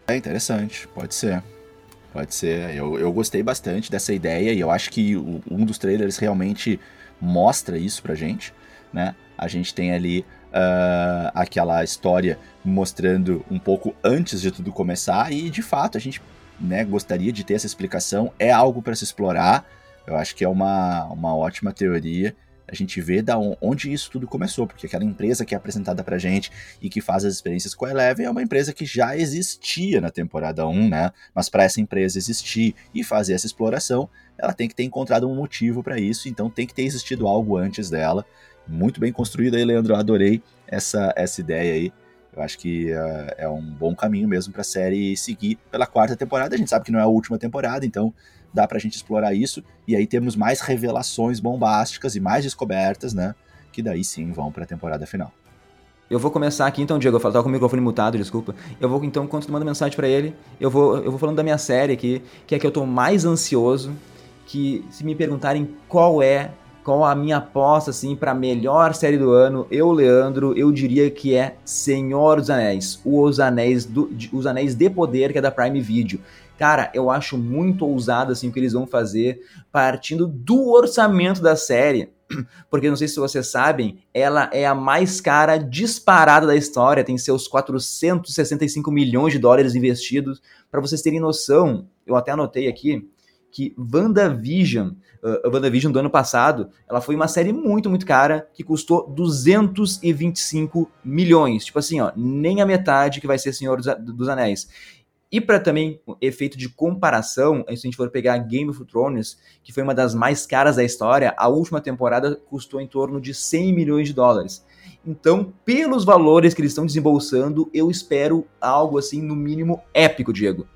É interessante, pode ser. Pode ser. Eu, eu gostei bastante dessa ideia e eu acho que o, um dos trailers realmente mostra isso pra gente, né? A gente tem ali uh, aquela história mostrando um pouco antes de tudo começar e de fato a gente né, gostaria de ter essa explicação. É algo para se explorar. Eu acho que é uma, uma ótima teoria a gente vê da onde isso tudo começou, porque aquela empresa que é apresentada pra gente e que faz as experiências com a Eleven é uma empresa que já existia na temporada 1, né? Mas para essa empresa existir e fazer essa exploração, ela tem que ter encontrado um motivo para isso, então tem que ter existido algo antes dela. Muito bem construída aí, Leandro, adorei essa, essa ideia aí. Eu acho que uh, é um bom caminho mesmo para a série seguir pela quarta temporada. A gente sabe que não é a última temporada, então dá pra gente explorar isso. E aí temos mais revelações bombásticas e mais descobertas, né? Que daí sim vão pra temporada final. Eu vou começar aqui então, Diego. Eu falo, com o microfone mutado, desculpa. Eu vou então, enquanto tu manda mensagem para ele, eu vou, eu vou falando da minha série aqui, que é que eu tô mais ansioso. Que se me perguntarem qual é, qual a minha aposta, assim, pra melhor série do ano, eu, Leandro, eu diria que é Senhor dos Anéis. Os Anéis, do, Os Anéis de Poder, que é da Prime Video. Cara, eu acho muito ousado assim o que eles vão fazer partindo do orçamento da série. Porque não sei se vocês sabem, ela é a mais cara disparada da história, tem seus 465 milhões de dólares investidos. Para vocês terem noção, eu até anotei aqui que WandaVision, uh, WandaVision do ano passado, ela foi uma série muito, muito cara, que custou 225 milhões. Tipo assim, ó, nem a metade que vai ser Senhor dos, dos Anéis. E para também efeito de comparação, se a gente for pegar Game of Thrones, que foi uma das mais caras da história, a última temporada custou em torno de 100 milhões de dólares. Então, pelos valores que eles estão desembolsando, eu espero algo assim, no mínimo épico, Diego.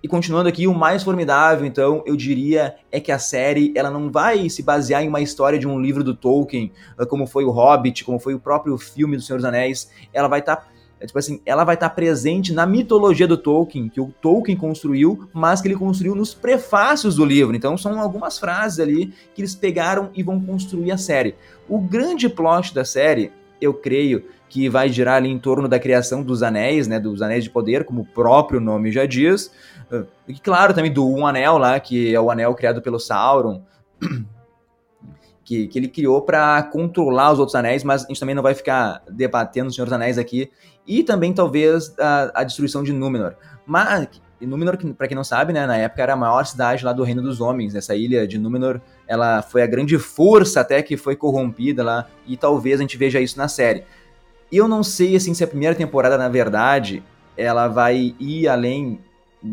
E continuando aqui, o mais formidável, então, eu diria, é que a série ela não vai se basear em uma história de um livro do Tolkien, como foi o Hobbit, como foi o próprio filme do Senhor dos Anéis. Ela vai estar tá é, tipo assim, ela vai estar presente na mitologia do Tolkien, que o Tolkien construiu, mas que ele construiu nos prefácios do livro. Então são algumas frases ali que eles pegaram e vão construir a série. O grande plot da série, eu creio, que vai girar ali em torno da criação dos anéis, né, dos anéis de poder, como o próprio nome já diz. E claro, também do Um Anel lá, que é o anel criado pelo Sauron. Que, que, ele criou para controlar os outros anéis, mas a gente também não vai ficar debatendo os Senhor dos Anéis aqui e também talvez a, a destruição de Númenor. Mas Númenor, para quem não sabe, né, na época era a maior cidade lá do Reino dos Homens. Essa ilha de Númenor, ela foi a grande força até que foi corrompida lá e talvez a gente veja isso na série. Eu não sei assim se a primeira temporada, na verdade, ela vai ir além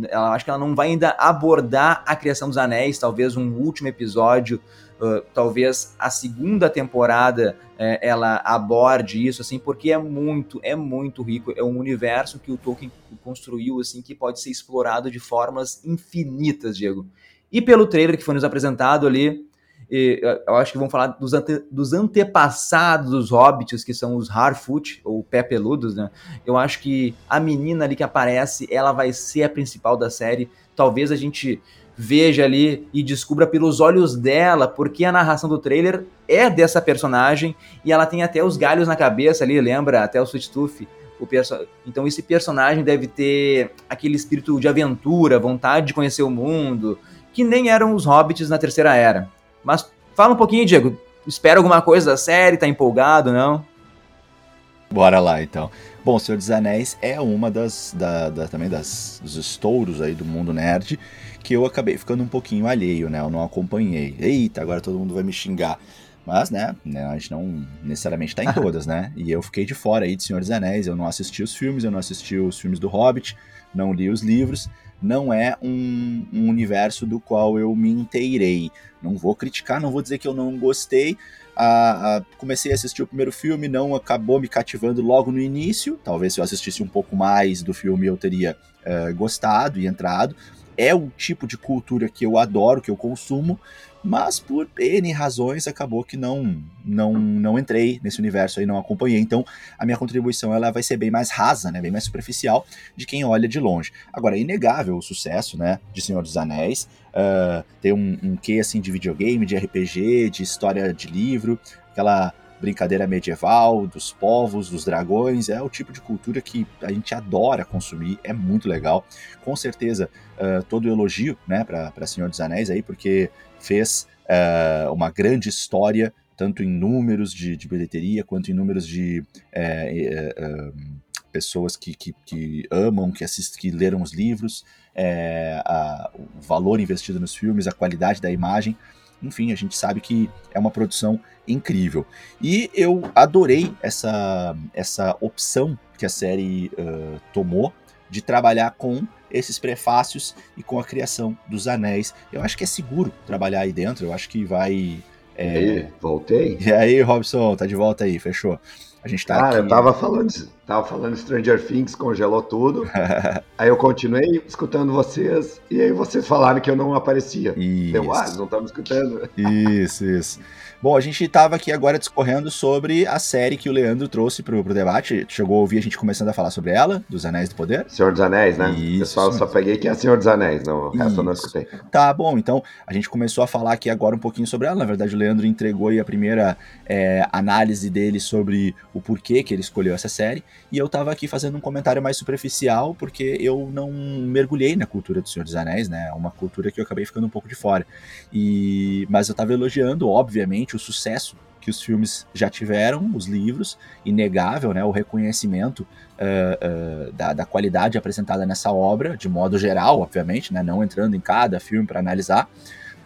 ela acho que ela não vai ainda abordar a criação dos anéis, talvez um último episódio Uh, talvez a segunda temporada uh, ela aborde isso, assim, porque é muito, é muito rico, é um universo que o Tolkien construiu, assim, que pode ser explorado de formas infinitas, Diego. E pelo trailer que foi nos apresentado ali, eu acho que vão falar dos, ante, dos antepassados dos hobbits, que são os Harfoot, ou pé peludos, né? Eu acho que a menina ali que aparece, ela vai ser a principal da série. Talvez a gente veja ali e descubra pelos olhos dela, porque a narração do trailer é dessa personagem e ela tem até os galhos na cabeça ali, lembra? Até o Sweet Tooth. O perso... Então esse personagem deve ter aquele espírito de aventura, vontade de conhecer o mundo, que nem eram os hobbits na Terceira Era. Mas fala um pouquinho, Diego. Espera alguma coisa da série? Tá empolgado, não? Bora lá, então. Bom, Senhor dos Anéis é uma das, da, da, também das, dos estouros aí do mundo nerd que eu acabei ficando um pouquinho alheio, né? Eu não acompanhei. Eita, agora todo mundo vai me xingar. Mas, né, né, a gente não necessariamente tá em todas, né? E eu fiquei de fora aí de Senhor dos Anéis, eu não assisti os filmes, eu não assisti os filmes do Hobbit, não li os livros. Não é um, um universo do qual eu me inteirei. Não vou criticar, não vou dizer que eu não gostei. Ah, ah, comecei a assistir o primeiro filme, não acabou me cativando logo no início. Talvez se eu assistisse um pouco mais do filme eu teria uh, gostado e entrado é o tipo de cultura que eu adoro, que eu consumo, mas por N razões acabou que não não não entrei nesse universo aí, não acompanhei. Então, a minha contribuição ela vai ser bem mais rasa, né, bem mais superficial de quem olha de longe. Agora, é inegável o sucesso, né, de Senhor dos Anéis. Uh, tem um, um quê assim de videogame, de RPG, de história de livro, aquela brincadeira medieval, dos povos, dos dragões, é o tipo de cultura que a gente adora consumir, é muito legal. Com certeza, uh, todo elogio né, para Senhor dos Anéis aí, porque fez uh, uma grande história, tanto em números de, de bilheteria, quanto em números de uh, pessoas que, que, que, amam, que, assist, que leram os livros, a, o valor investido nos filmes, a qualidade da imagem. Enfim, a gente sabe que é uma produção incrível. E eu adorei essa, essa opção que a série uh, tomou de trabalhar com esses prefácios e com a criação dos anéis. Eu acho que é seguro trabalhar aí dentro, eu acho que vai. É... E aí, voltei? E aí, Robson, tá de volta aí, fechou. A gente tá Cara, aqui... eu tava falando, tava falando Stranger Things, congelou tudo. aí eu continuei escutando vocês, e aí vocês falaram que eu não aparecia. Isso. Eu, ah, não estamos escutando. Isso, isso. Bom, a gente estava aqui agora discorrendo sobre a série que o Leandro trouxe pro, pro debate. Chegou a ouvir a gente começando a falar sobre ela, dos Anéis do Poder? Senhor dos Anéis, né? Isso. Pessoal, só peguei que é Senhor dos Anéis, não, o resto eu não escutei. Tá bom, então a gente começou a falar aqui agora um pouquinho sobre ela. Na verdade, o Leandro entregou aí a primeira é, análise dele sobre o porquê que ele escolheu essa série. E eu tava aqui fazendo um comentário mais superficial, porque eu não mergulhei na cultura do Senhor dos Anéis, né? Uma cultura que eu acabei ficando um pouco de fora. E... Mas eu tava elogiando, obviamente, o sucesso que os filmes já tiveram, os livros, inegável, né, o reconhecimento uh, uh, da, da, qualidade apresentada nessa obra, de modo geral, obviamente, né, não entrando em cada filme para analisar,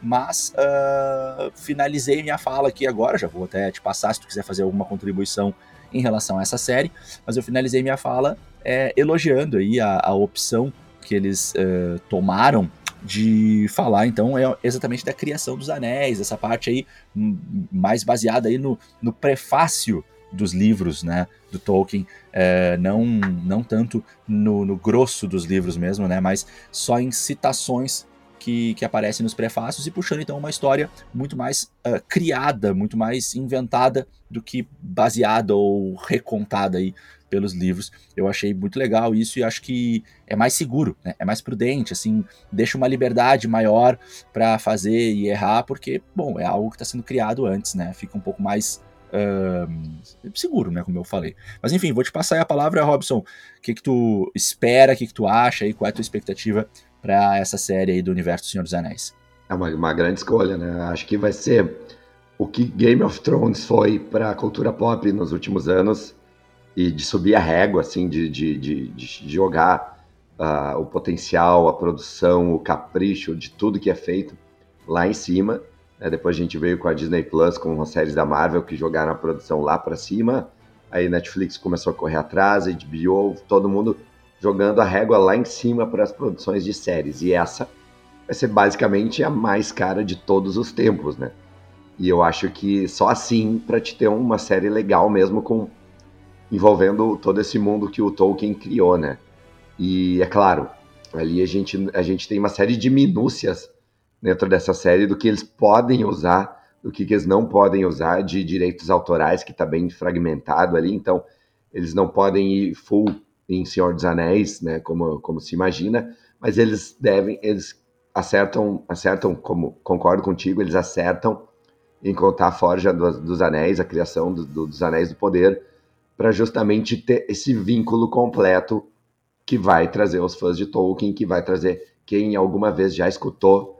mas uh, finalizei minha fala aqui agora, já vou até te passar se tu quiser fazer alguma contribuição em relação a essa série, mas eu finalizei minha fala é, elogiando aí a, a opção que eles tomaram de falar, então, é exatamente da criação dos anéis, essa parte aí mais baseada aí no, no prefácio dos livros, né, do Tolkien, é, não, não tanto no, no, grosso dos livros mesmo, né, mas só em citações que, que aparecem nos prefácios e puxando então uma história muito mais uh, criada, muito mais inventada do que baseada ou recontada aí pelos livros. Eu achei muito legal isso e acho que é mais seguro, né? é mais prudente, assim, deixa uma liberdade maior para fazer e errar, porque, bom, é algo que está sendo criado antes, né? Fica um pouco mais uh, seguro, né? Como eu falei. Mas enfim, vou te passar a palavra, Robson. O que, que tu espera, o que, que tu acha e qual é a tua expectativa para essa série aí do universo do Senhor dos Anéis? É uma, uma grande escolha, né? Acho que vai ser o que Game of Thrones foi para a cultura pop nos últimos anos e de subir a régua, assim, de, de, de, de jogar uh, o potencial, a produção, o capricho de tudo que é feito lá em cima. Né? Depois a gente veio com a Disney Plus, com as séries da Marvel que jogaram a produção lá para cima. Aí Netflix começou a correr atrás, HBO, todo mundo jogando a régua lá em cima para as produções de séries. E essa vai ser basicamente a mais cara de todos os tempos, né? E eu acho que só assim para te ter uma série legal mesmo com envolvendo todo esse mundo que o Tolkien criou, né? E é claro, ali a gente, a gente tem uma série de minúcias dentro dessa série do que eles podem usar, do que, que eles não podem usar de direitos autorais, que está bem fragmentado ali, então eles não podem ir full em Senhor dos Anéis, né, como, como se imagina, mas eles devem, eles acertam, acertam, como concordo contigo, eles acertam em contar a forja dos, anéis, a criação do, do, dos anéis do poder, para justamente ter esse vínculo completo que vai trazer os fãs de Tolkien, que vai trazer quem alguma vez já escutou,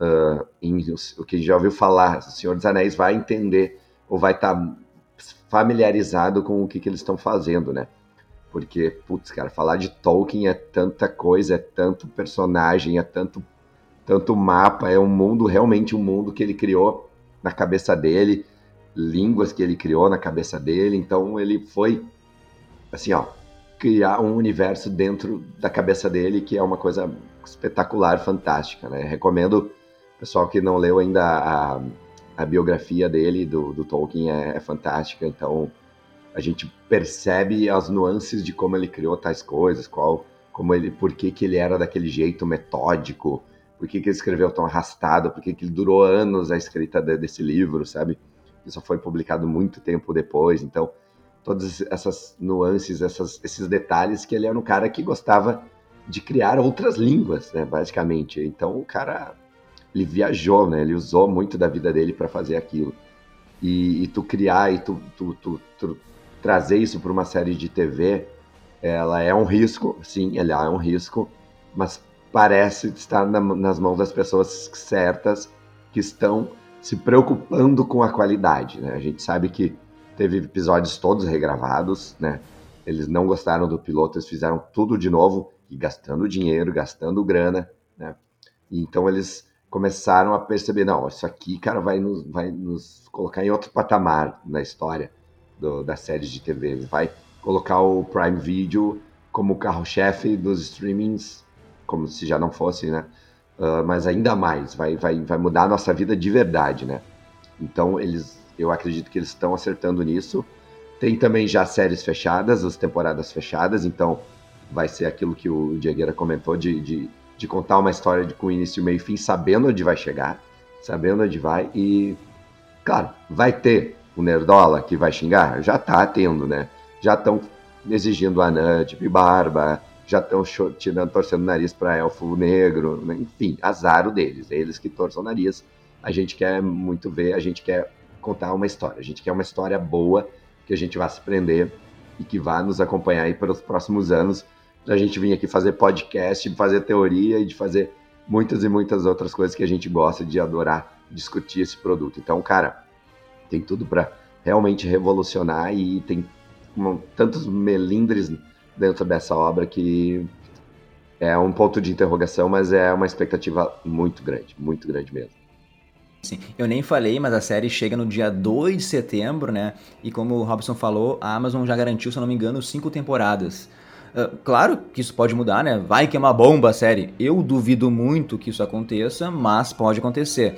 uh, em, quem já ouviu falar Senhor dos Anéis, vai entender ou vai estar tá familiarizado com o que, que eles estão fazendo, né? Porque, putz, cara, falar de Tolkien é tanta coisa, é tanto personagem, é tanto, tanto mapa, é um mundo, realmente um mundo que ele criou na cabeça dele, línguas que ele criou na cabeça dele. Então ele foi assim, ó, criar um universo dentro da cabeça dele que é uma coisa espetacular, fantástica, né? Recomendo pessoal que não leu ainda a, a biografia dele do, do Tolkien é, é, fantástica. Então a gente percebe as nuances de como ele criou tais coisas, qual, como ele, por que, que ele era daquele jeito metódico, por que, que ele escreveu tão arrastado, por que, que ele durou anos a escrita de, desse livro, sabe? Só foi publicado muito tempo depois. Então, todas essas nuances, essas, esses detalhes, que ele era um cara que gostava de criar outras línguas, né, basicamente. Então, o cara, ele viajou, né, ele usou muito da vida dele para fazer aquilo. E, e, tu criar e tu, tu, tu, tu trazer isso para uma série de TV, ela é um risco, sim, ela é um risco, mas parece estar na, nas mãos das pessoas certas que estão se preocupando com a qualidade, né? A gente sabe que teve episódios todos regravados, né? Eles não gostaram do piloto, eles fizeram tudo de novo e gastando dinheiro, gastando grana, né? E então eles começaram a perceber, não, isso aqui, cara, vai nos, vai nos colocar em outro patamar na história do, das séries de TV. Vai colocar o Prime Video como carro-chefe dos streamings, como se já não fosse, né? Uh, mas ainda mais, vai, vai, vai mudar a nossa vida de verdade, né? Então, eles, eu acredito que eles estão acertando nisso. Tem também já séries fechadas, as temporadas fechadas, então vai ser aquilo que o Diegueira comentou de, de, de contar uma história de, com início, meio e fim, sabendo onde vai chegar, sabendo onde vai e, claro, vai ter o Nerdola que vai xingar? Já tá tendo, né? Já estão exigindo anã, tipo barba, já estão tirando, torcendo o nariz para elfo negro, né? enfim, azar deles, eles que torçam o nariz. A gente quer muito ver, a gente quer contar uma história, a gente quer uma história boa que a gente vá se prender e que vá nos acompanhar aí pelos próximos anos, a gente vir aqui fazer podcast, fazer teoria e de fazer muitas e muitas outras coisas que a gente gosta de adorar discutir esse produto. Então, cara, tem tudo para realmente revolucionar e tem tantos melindres dentro dessa obra que é um ponto de interrogação, mas é uma expectativa muito grande, muito grande mesmo. Sim, eu nem falei, mas a série chega no dia 2 de setembro, né? E como o Robson falou, a Amazon já garantiu, se eu não me engano, cinco temporadas. Uh, claro que isso pode mudar, né? Vai que é uma bomba a série. Eu duvido muito que isso aconteça, mas pode acontecer.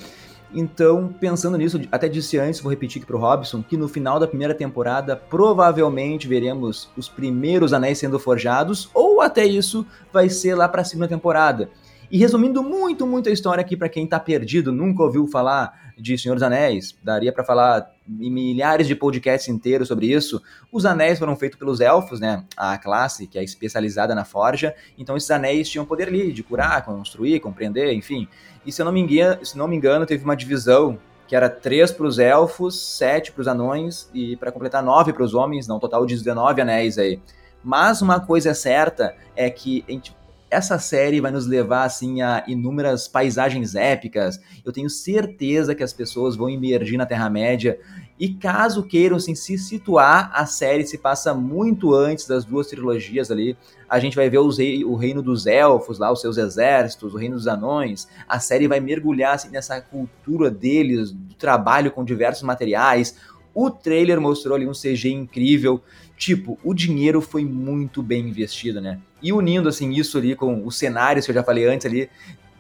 Então, pensando nisso, até disse antes, vou repetir aqui pro Robson, que no final da primeira temporada provavelmente veremos os primeiros anéis sendo forjados, ou até isso vai ser lá pra segunda temporada. E resumindo muito, muito a história aqui para quem tá perdido, nunca ouviu falar de Senhor dos Anéis, daria para falar milhares de podcasts inteiros sobre isso. Os anéis foram feitos pelos elfos, né? A classe que é especializada na forja. Então esses anéis tinham poder ali de curar, construir, compreender, enfim. E se eu não me engano, se não me engano teve uma divisão que era três para os elfos, sete para os anões e para completar nove para os homens, não, total de 19 anéis aí. Mas uma coisa é certa é que a gente essa série vai nos levar assim a inúmeras paisagens épicas. Eu tenho certeza que as pessoas vão emergir na Terra-média. E caso queiram assim, se situar, a série se passa muito antes das duas trilogias ali. A gente vai ver rei, o reino dos elfos lá, os seus exércitos, o reino dos anões. A série vai mergulhar assim, nessa cultura deles, do trabalho com diversos materiais. O trailer mostrou ali um CG incrível. Tipo, o dinheiro foi muito bem investido, né? E unindo, assim, isso ali com os cenários que eu já falei antes ali,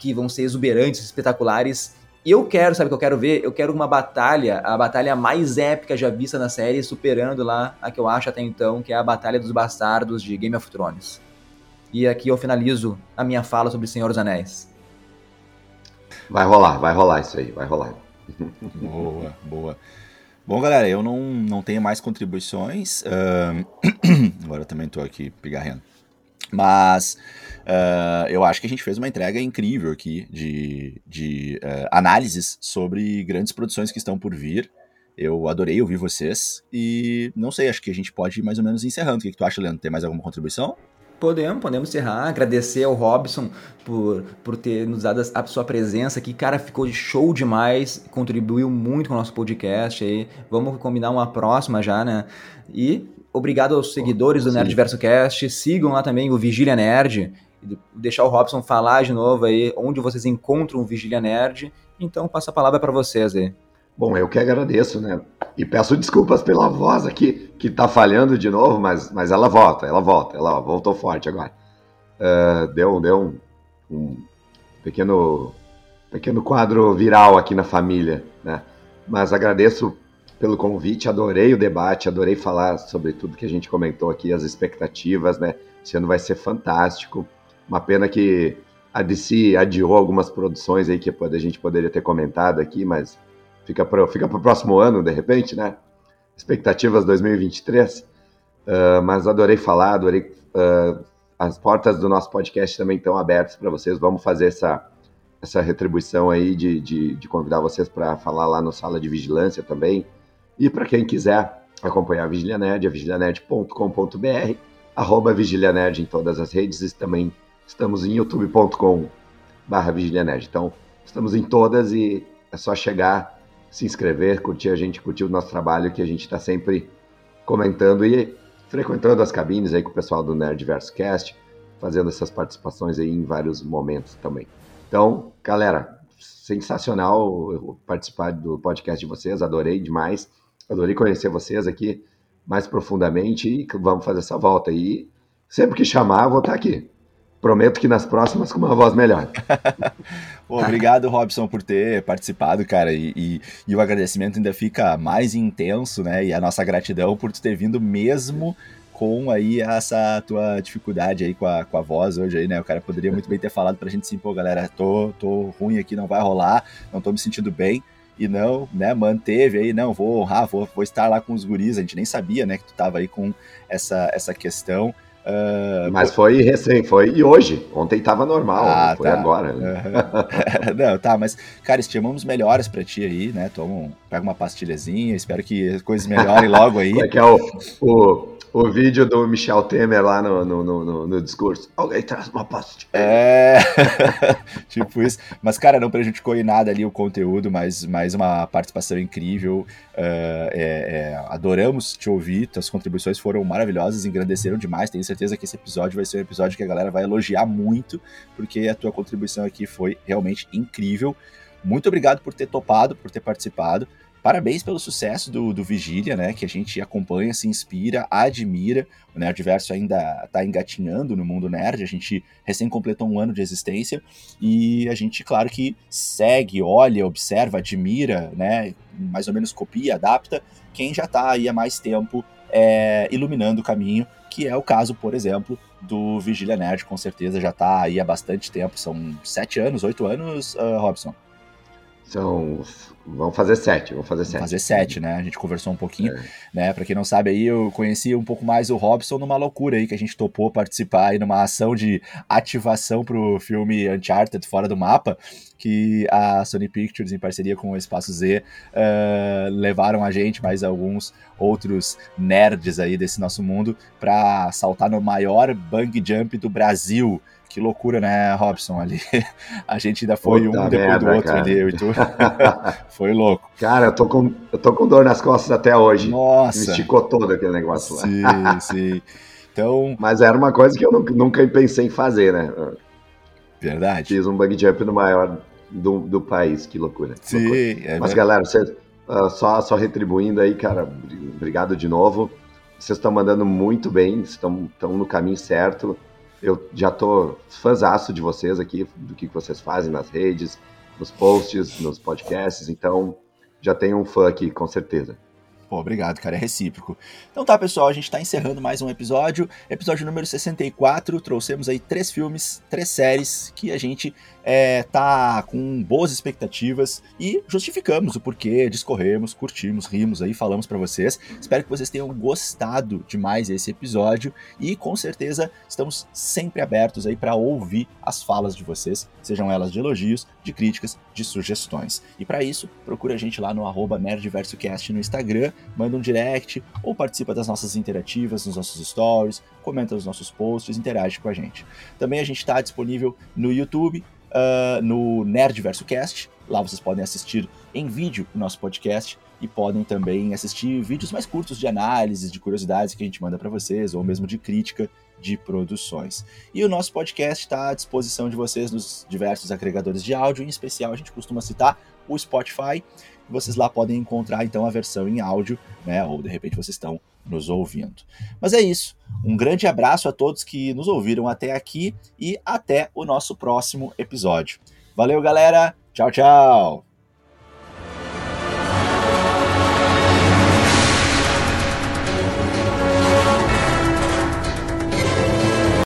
que vão ser exuberantes, espetaculares. E eu quero, sabe o que eu quero ver? Eu quero uma batalha, a batalha mais épica já vista na série, superando lá a que eu acho até então, que é a Batalha dos Bastardos de Game of Thrones. E aqui eu finalizo a minha fala sobre Senhor dos Anéis. Vai rolar, vai rolar isso aí, vai rolar. Boa, boa. Bom, galera, eu não, não tenho mais contribuições. Uh, agora eu também estou aqui pigarrendo. Mas uh, eu acho que a gente fez uma entrega incrível aqui de, de uh, análises sobre grandes produções que estão por vir. Eu adorei ouvir vocês e não sei, acho que a gente pode ir mais ou menos encerrando. O que, que tu acha, Leandro? Tem mais alguma contribuição? Podemos, podemos encerrar. Agradecer ao Robson por, por ter nos dado a sua presença aqui. Cara, ficou show demais, contribuiu muito com o nosso podcast aí. Vamos combinar uma próxima já, né? E obrigado aos seguidores do Nerd Verso Cast. Sigam lá também o Vigília Nerd. Deixar o Robson falar de novo aí onde vocês encontram o Vigília Nerd. Então, passa a palavra para vocês aí. Bom, eu que agradeço, né? E peço desculpas pela voz aqui, que tá falhando de novo, mas, mas ela volta, ela volta, ela voltou forte agora. Uh, deu deu um, um, pequeno, pequeno quadro viral aqui na família, né? Mas agradeço pelo convite, adorei o debate, adorei falar sobre tudo que a gente comentou aqui, as expectativas, né? Esse ano vai ser fantástico. Uma pena que a DC adiou algumas produções aí que a gente poderia ter comentado aqui, mas Fica para fica o próximo ano, de repente, né? Expectativas 2023. Uh, ah, mas adorei falar, adorei. Uh, as portas do nosso podcast também estão abertas para vocês. Vamos fazer essa, essa retribuição aí de, de, de convidar vocês para falar lá no Sala de Vigilância também. E para quem quiser acompanhar a Vigília Nerd, é vigilianerd.com.br, arroba Vigília Nerd em todas as redes e também estamos em youtube.com barra. Então, estamos em todas e é só chegar se inscrever, curtir a gente, curtir o nosso trabalho, que a gente está sempre comentando e frequentando as cabines aí com o pessoal do Nerd Cast, fazendo essas participações aí em vários momentos também. Então, galera, sensacional participar do podcast de vocês, adorei demais, adorei conhecer vocês aqui mais profundamente e vamos fazer essa volta aí. Sempre que chamar, eu vou estar aqui. Prometo que nas próximas com uma voz melhor. Pô, obrigado, Robson, por ter participado, cara. E, e, e, o agradecimento ainda fica mais intenso, né? E a nossa gratidão por tu ter vindo mesmo com aí essa tua dificuldade aí com a, com a voz hoje aí, né? O cara poderia muito bem ter falado pra gente assim, pô, galera, tô, tô ruim aqui, não vai rolar, não tô me sentindo bem. E não, né, manteve aí, não, vou honrar, vou, vou estar lá com os guris. A gente nem sabia, né, que tu tava aí com essa, essa questão. Uh, Mas pô... foi recém, foi e hoje. Ontem tava normal, ah, foi tá. agora. Né? Uhum. não, tá, mas, cara, estimamos melhoras pra ti aí, né? Toma, pega uma pastilhazinha, espero que as coisas melhorem logo aí. Como é que é o, o, o vídeo do Michel Temer lá no, no, no, no discurso. Alguém traz uma pastilha. É, tipo isso. Mas, cara, não prejudicou em nada ali o conteúdo, mas mais uma participação incrível. Uh, é, é, adoramos te ouvir, tuas contribuições foram maravilhosas, engrandeceram demais. Tenho certeza que esse episódio vai ser um episódio que a galera vai elogiar muito, porque a tua contribuição aqui foi realmente incrível. Muito obrigado por ter topado, por ter participado. Parabéns pelo sucesso do, do Vigília, né? Que a gente acompanha, se inspira, admira. O Nerdverso ainda está engatinhando no mundo nerd. A gente recém completou um ano de existência e a gente, claro que segue, olha, observa, admira, né? Mais ou menos copia, adapta quem já está aí há mais tempo é, iluminando o caminho, que é o caso, por exemplo, do Vigília Nerd, com certeza já está aí há bastante tempo. São sete anos, oito anos, uh, Robson. São. Vamos fazer sete, vamos fazer sete. Vamos fazer sete, né? A gente conversou um pouquinho, é. né? Pra quem não sabe aí, eu conheci um pouco mais o Robson numa loucura aí que a gente topou participar aí numa ação de ativação pro filme Uncharted Fora do Mapa, que a Sony Pictures, em parceria com o Espaço Z, uh, levaram a gente, mais alguns outros nerds aí desse nosso mundo, pra saltar no maior bang jump do Brasil que loucura, né, Robson? Ali a gente ainda foi Puta um depois merda, do outro cara. ali, eu e tu. foi louco. Cara, eu tô, com, eu tô com dor nas costas até hoje. Nossa. Me esticou todo aquele negócio sim, lá. Sim, sim. Então... Mas era uma coisa que eu nunca, nunca pensei em fazer, né? Verdade. Fiz um bug jump no maior do, do país, que loucura. Sim, loucura. É Mas, galera, vocês, uh, só, só retribuindo aí, cara, obrigado de novo. Vocês estão mandando muito bem, estão no caminho certo eu já tô fãzaço de vocês aqui, do que vocês fazem nas redes, nos posts, nos podcasts, então já tenho um fã aqui, com certeza. Pô, obrigado, cara, é recíproco. Então tá, pessoal, a gente tá encerrando mais um episódio. Episódio número 64, trouxemos aí três filmes, três séries que a gente é, tá com boas expectativas e justificamos o porquê, discorremos, curtimos, rimos aí, falamos para vocês. Espero que vocês tenham gostado demais esse episódio e com certeza estamos sempre abertos aí para ouvir as falas de vocês, sejam elas de elogios, de críticas, de sugestões. E para isso, procure a gente lá no arroba NerdVersoCast no Instagram, manda um direct ou participa das nossas interativas nos nossos stories, comenta nos nossos posts, interage com a gente. Também a gente está disponível no YouTube, uh, no Nerd Verso Cast. Lá vocês podem assistir em vídeo o nosso podcast e podem também assistir vídeos mais curtos de análises, de curiosidades que a gente manda para vocês, ou mesmo de crítica de produções. E o nosso podcast está à disposição de vocês nos diversos agregadores de áudio, em especial a gente costuma citar o Spotify. Vocês lá podem encontrar então a versão em áudio, né? Ou de repente vocês estão nos ouvindo. Mas é isso. Um grande abraço a todos que nos ouviram até aqui e até o nosso próximo episódio. Valeu, galera. Tchau, tchau.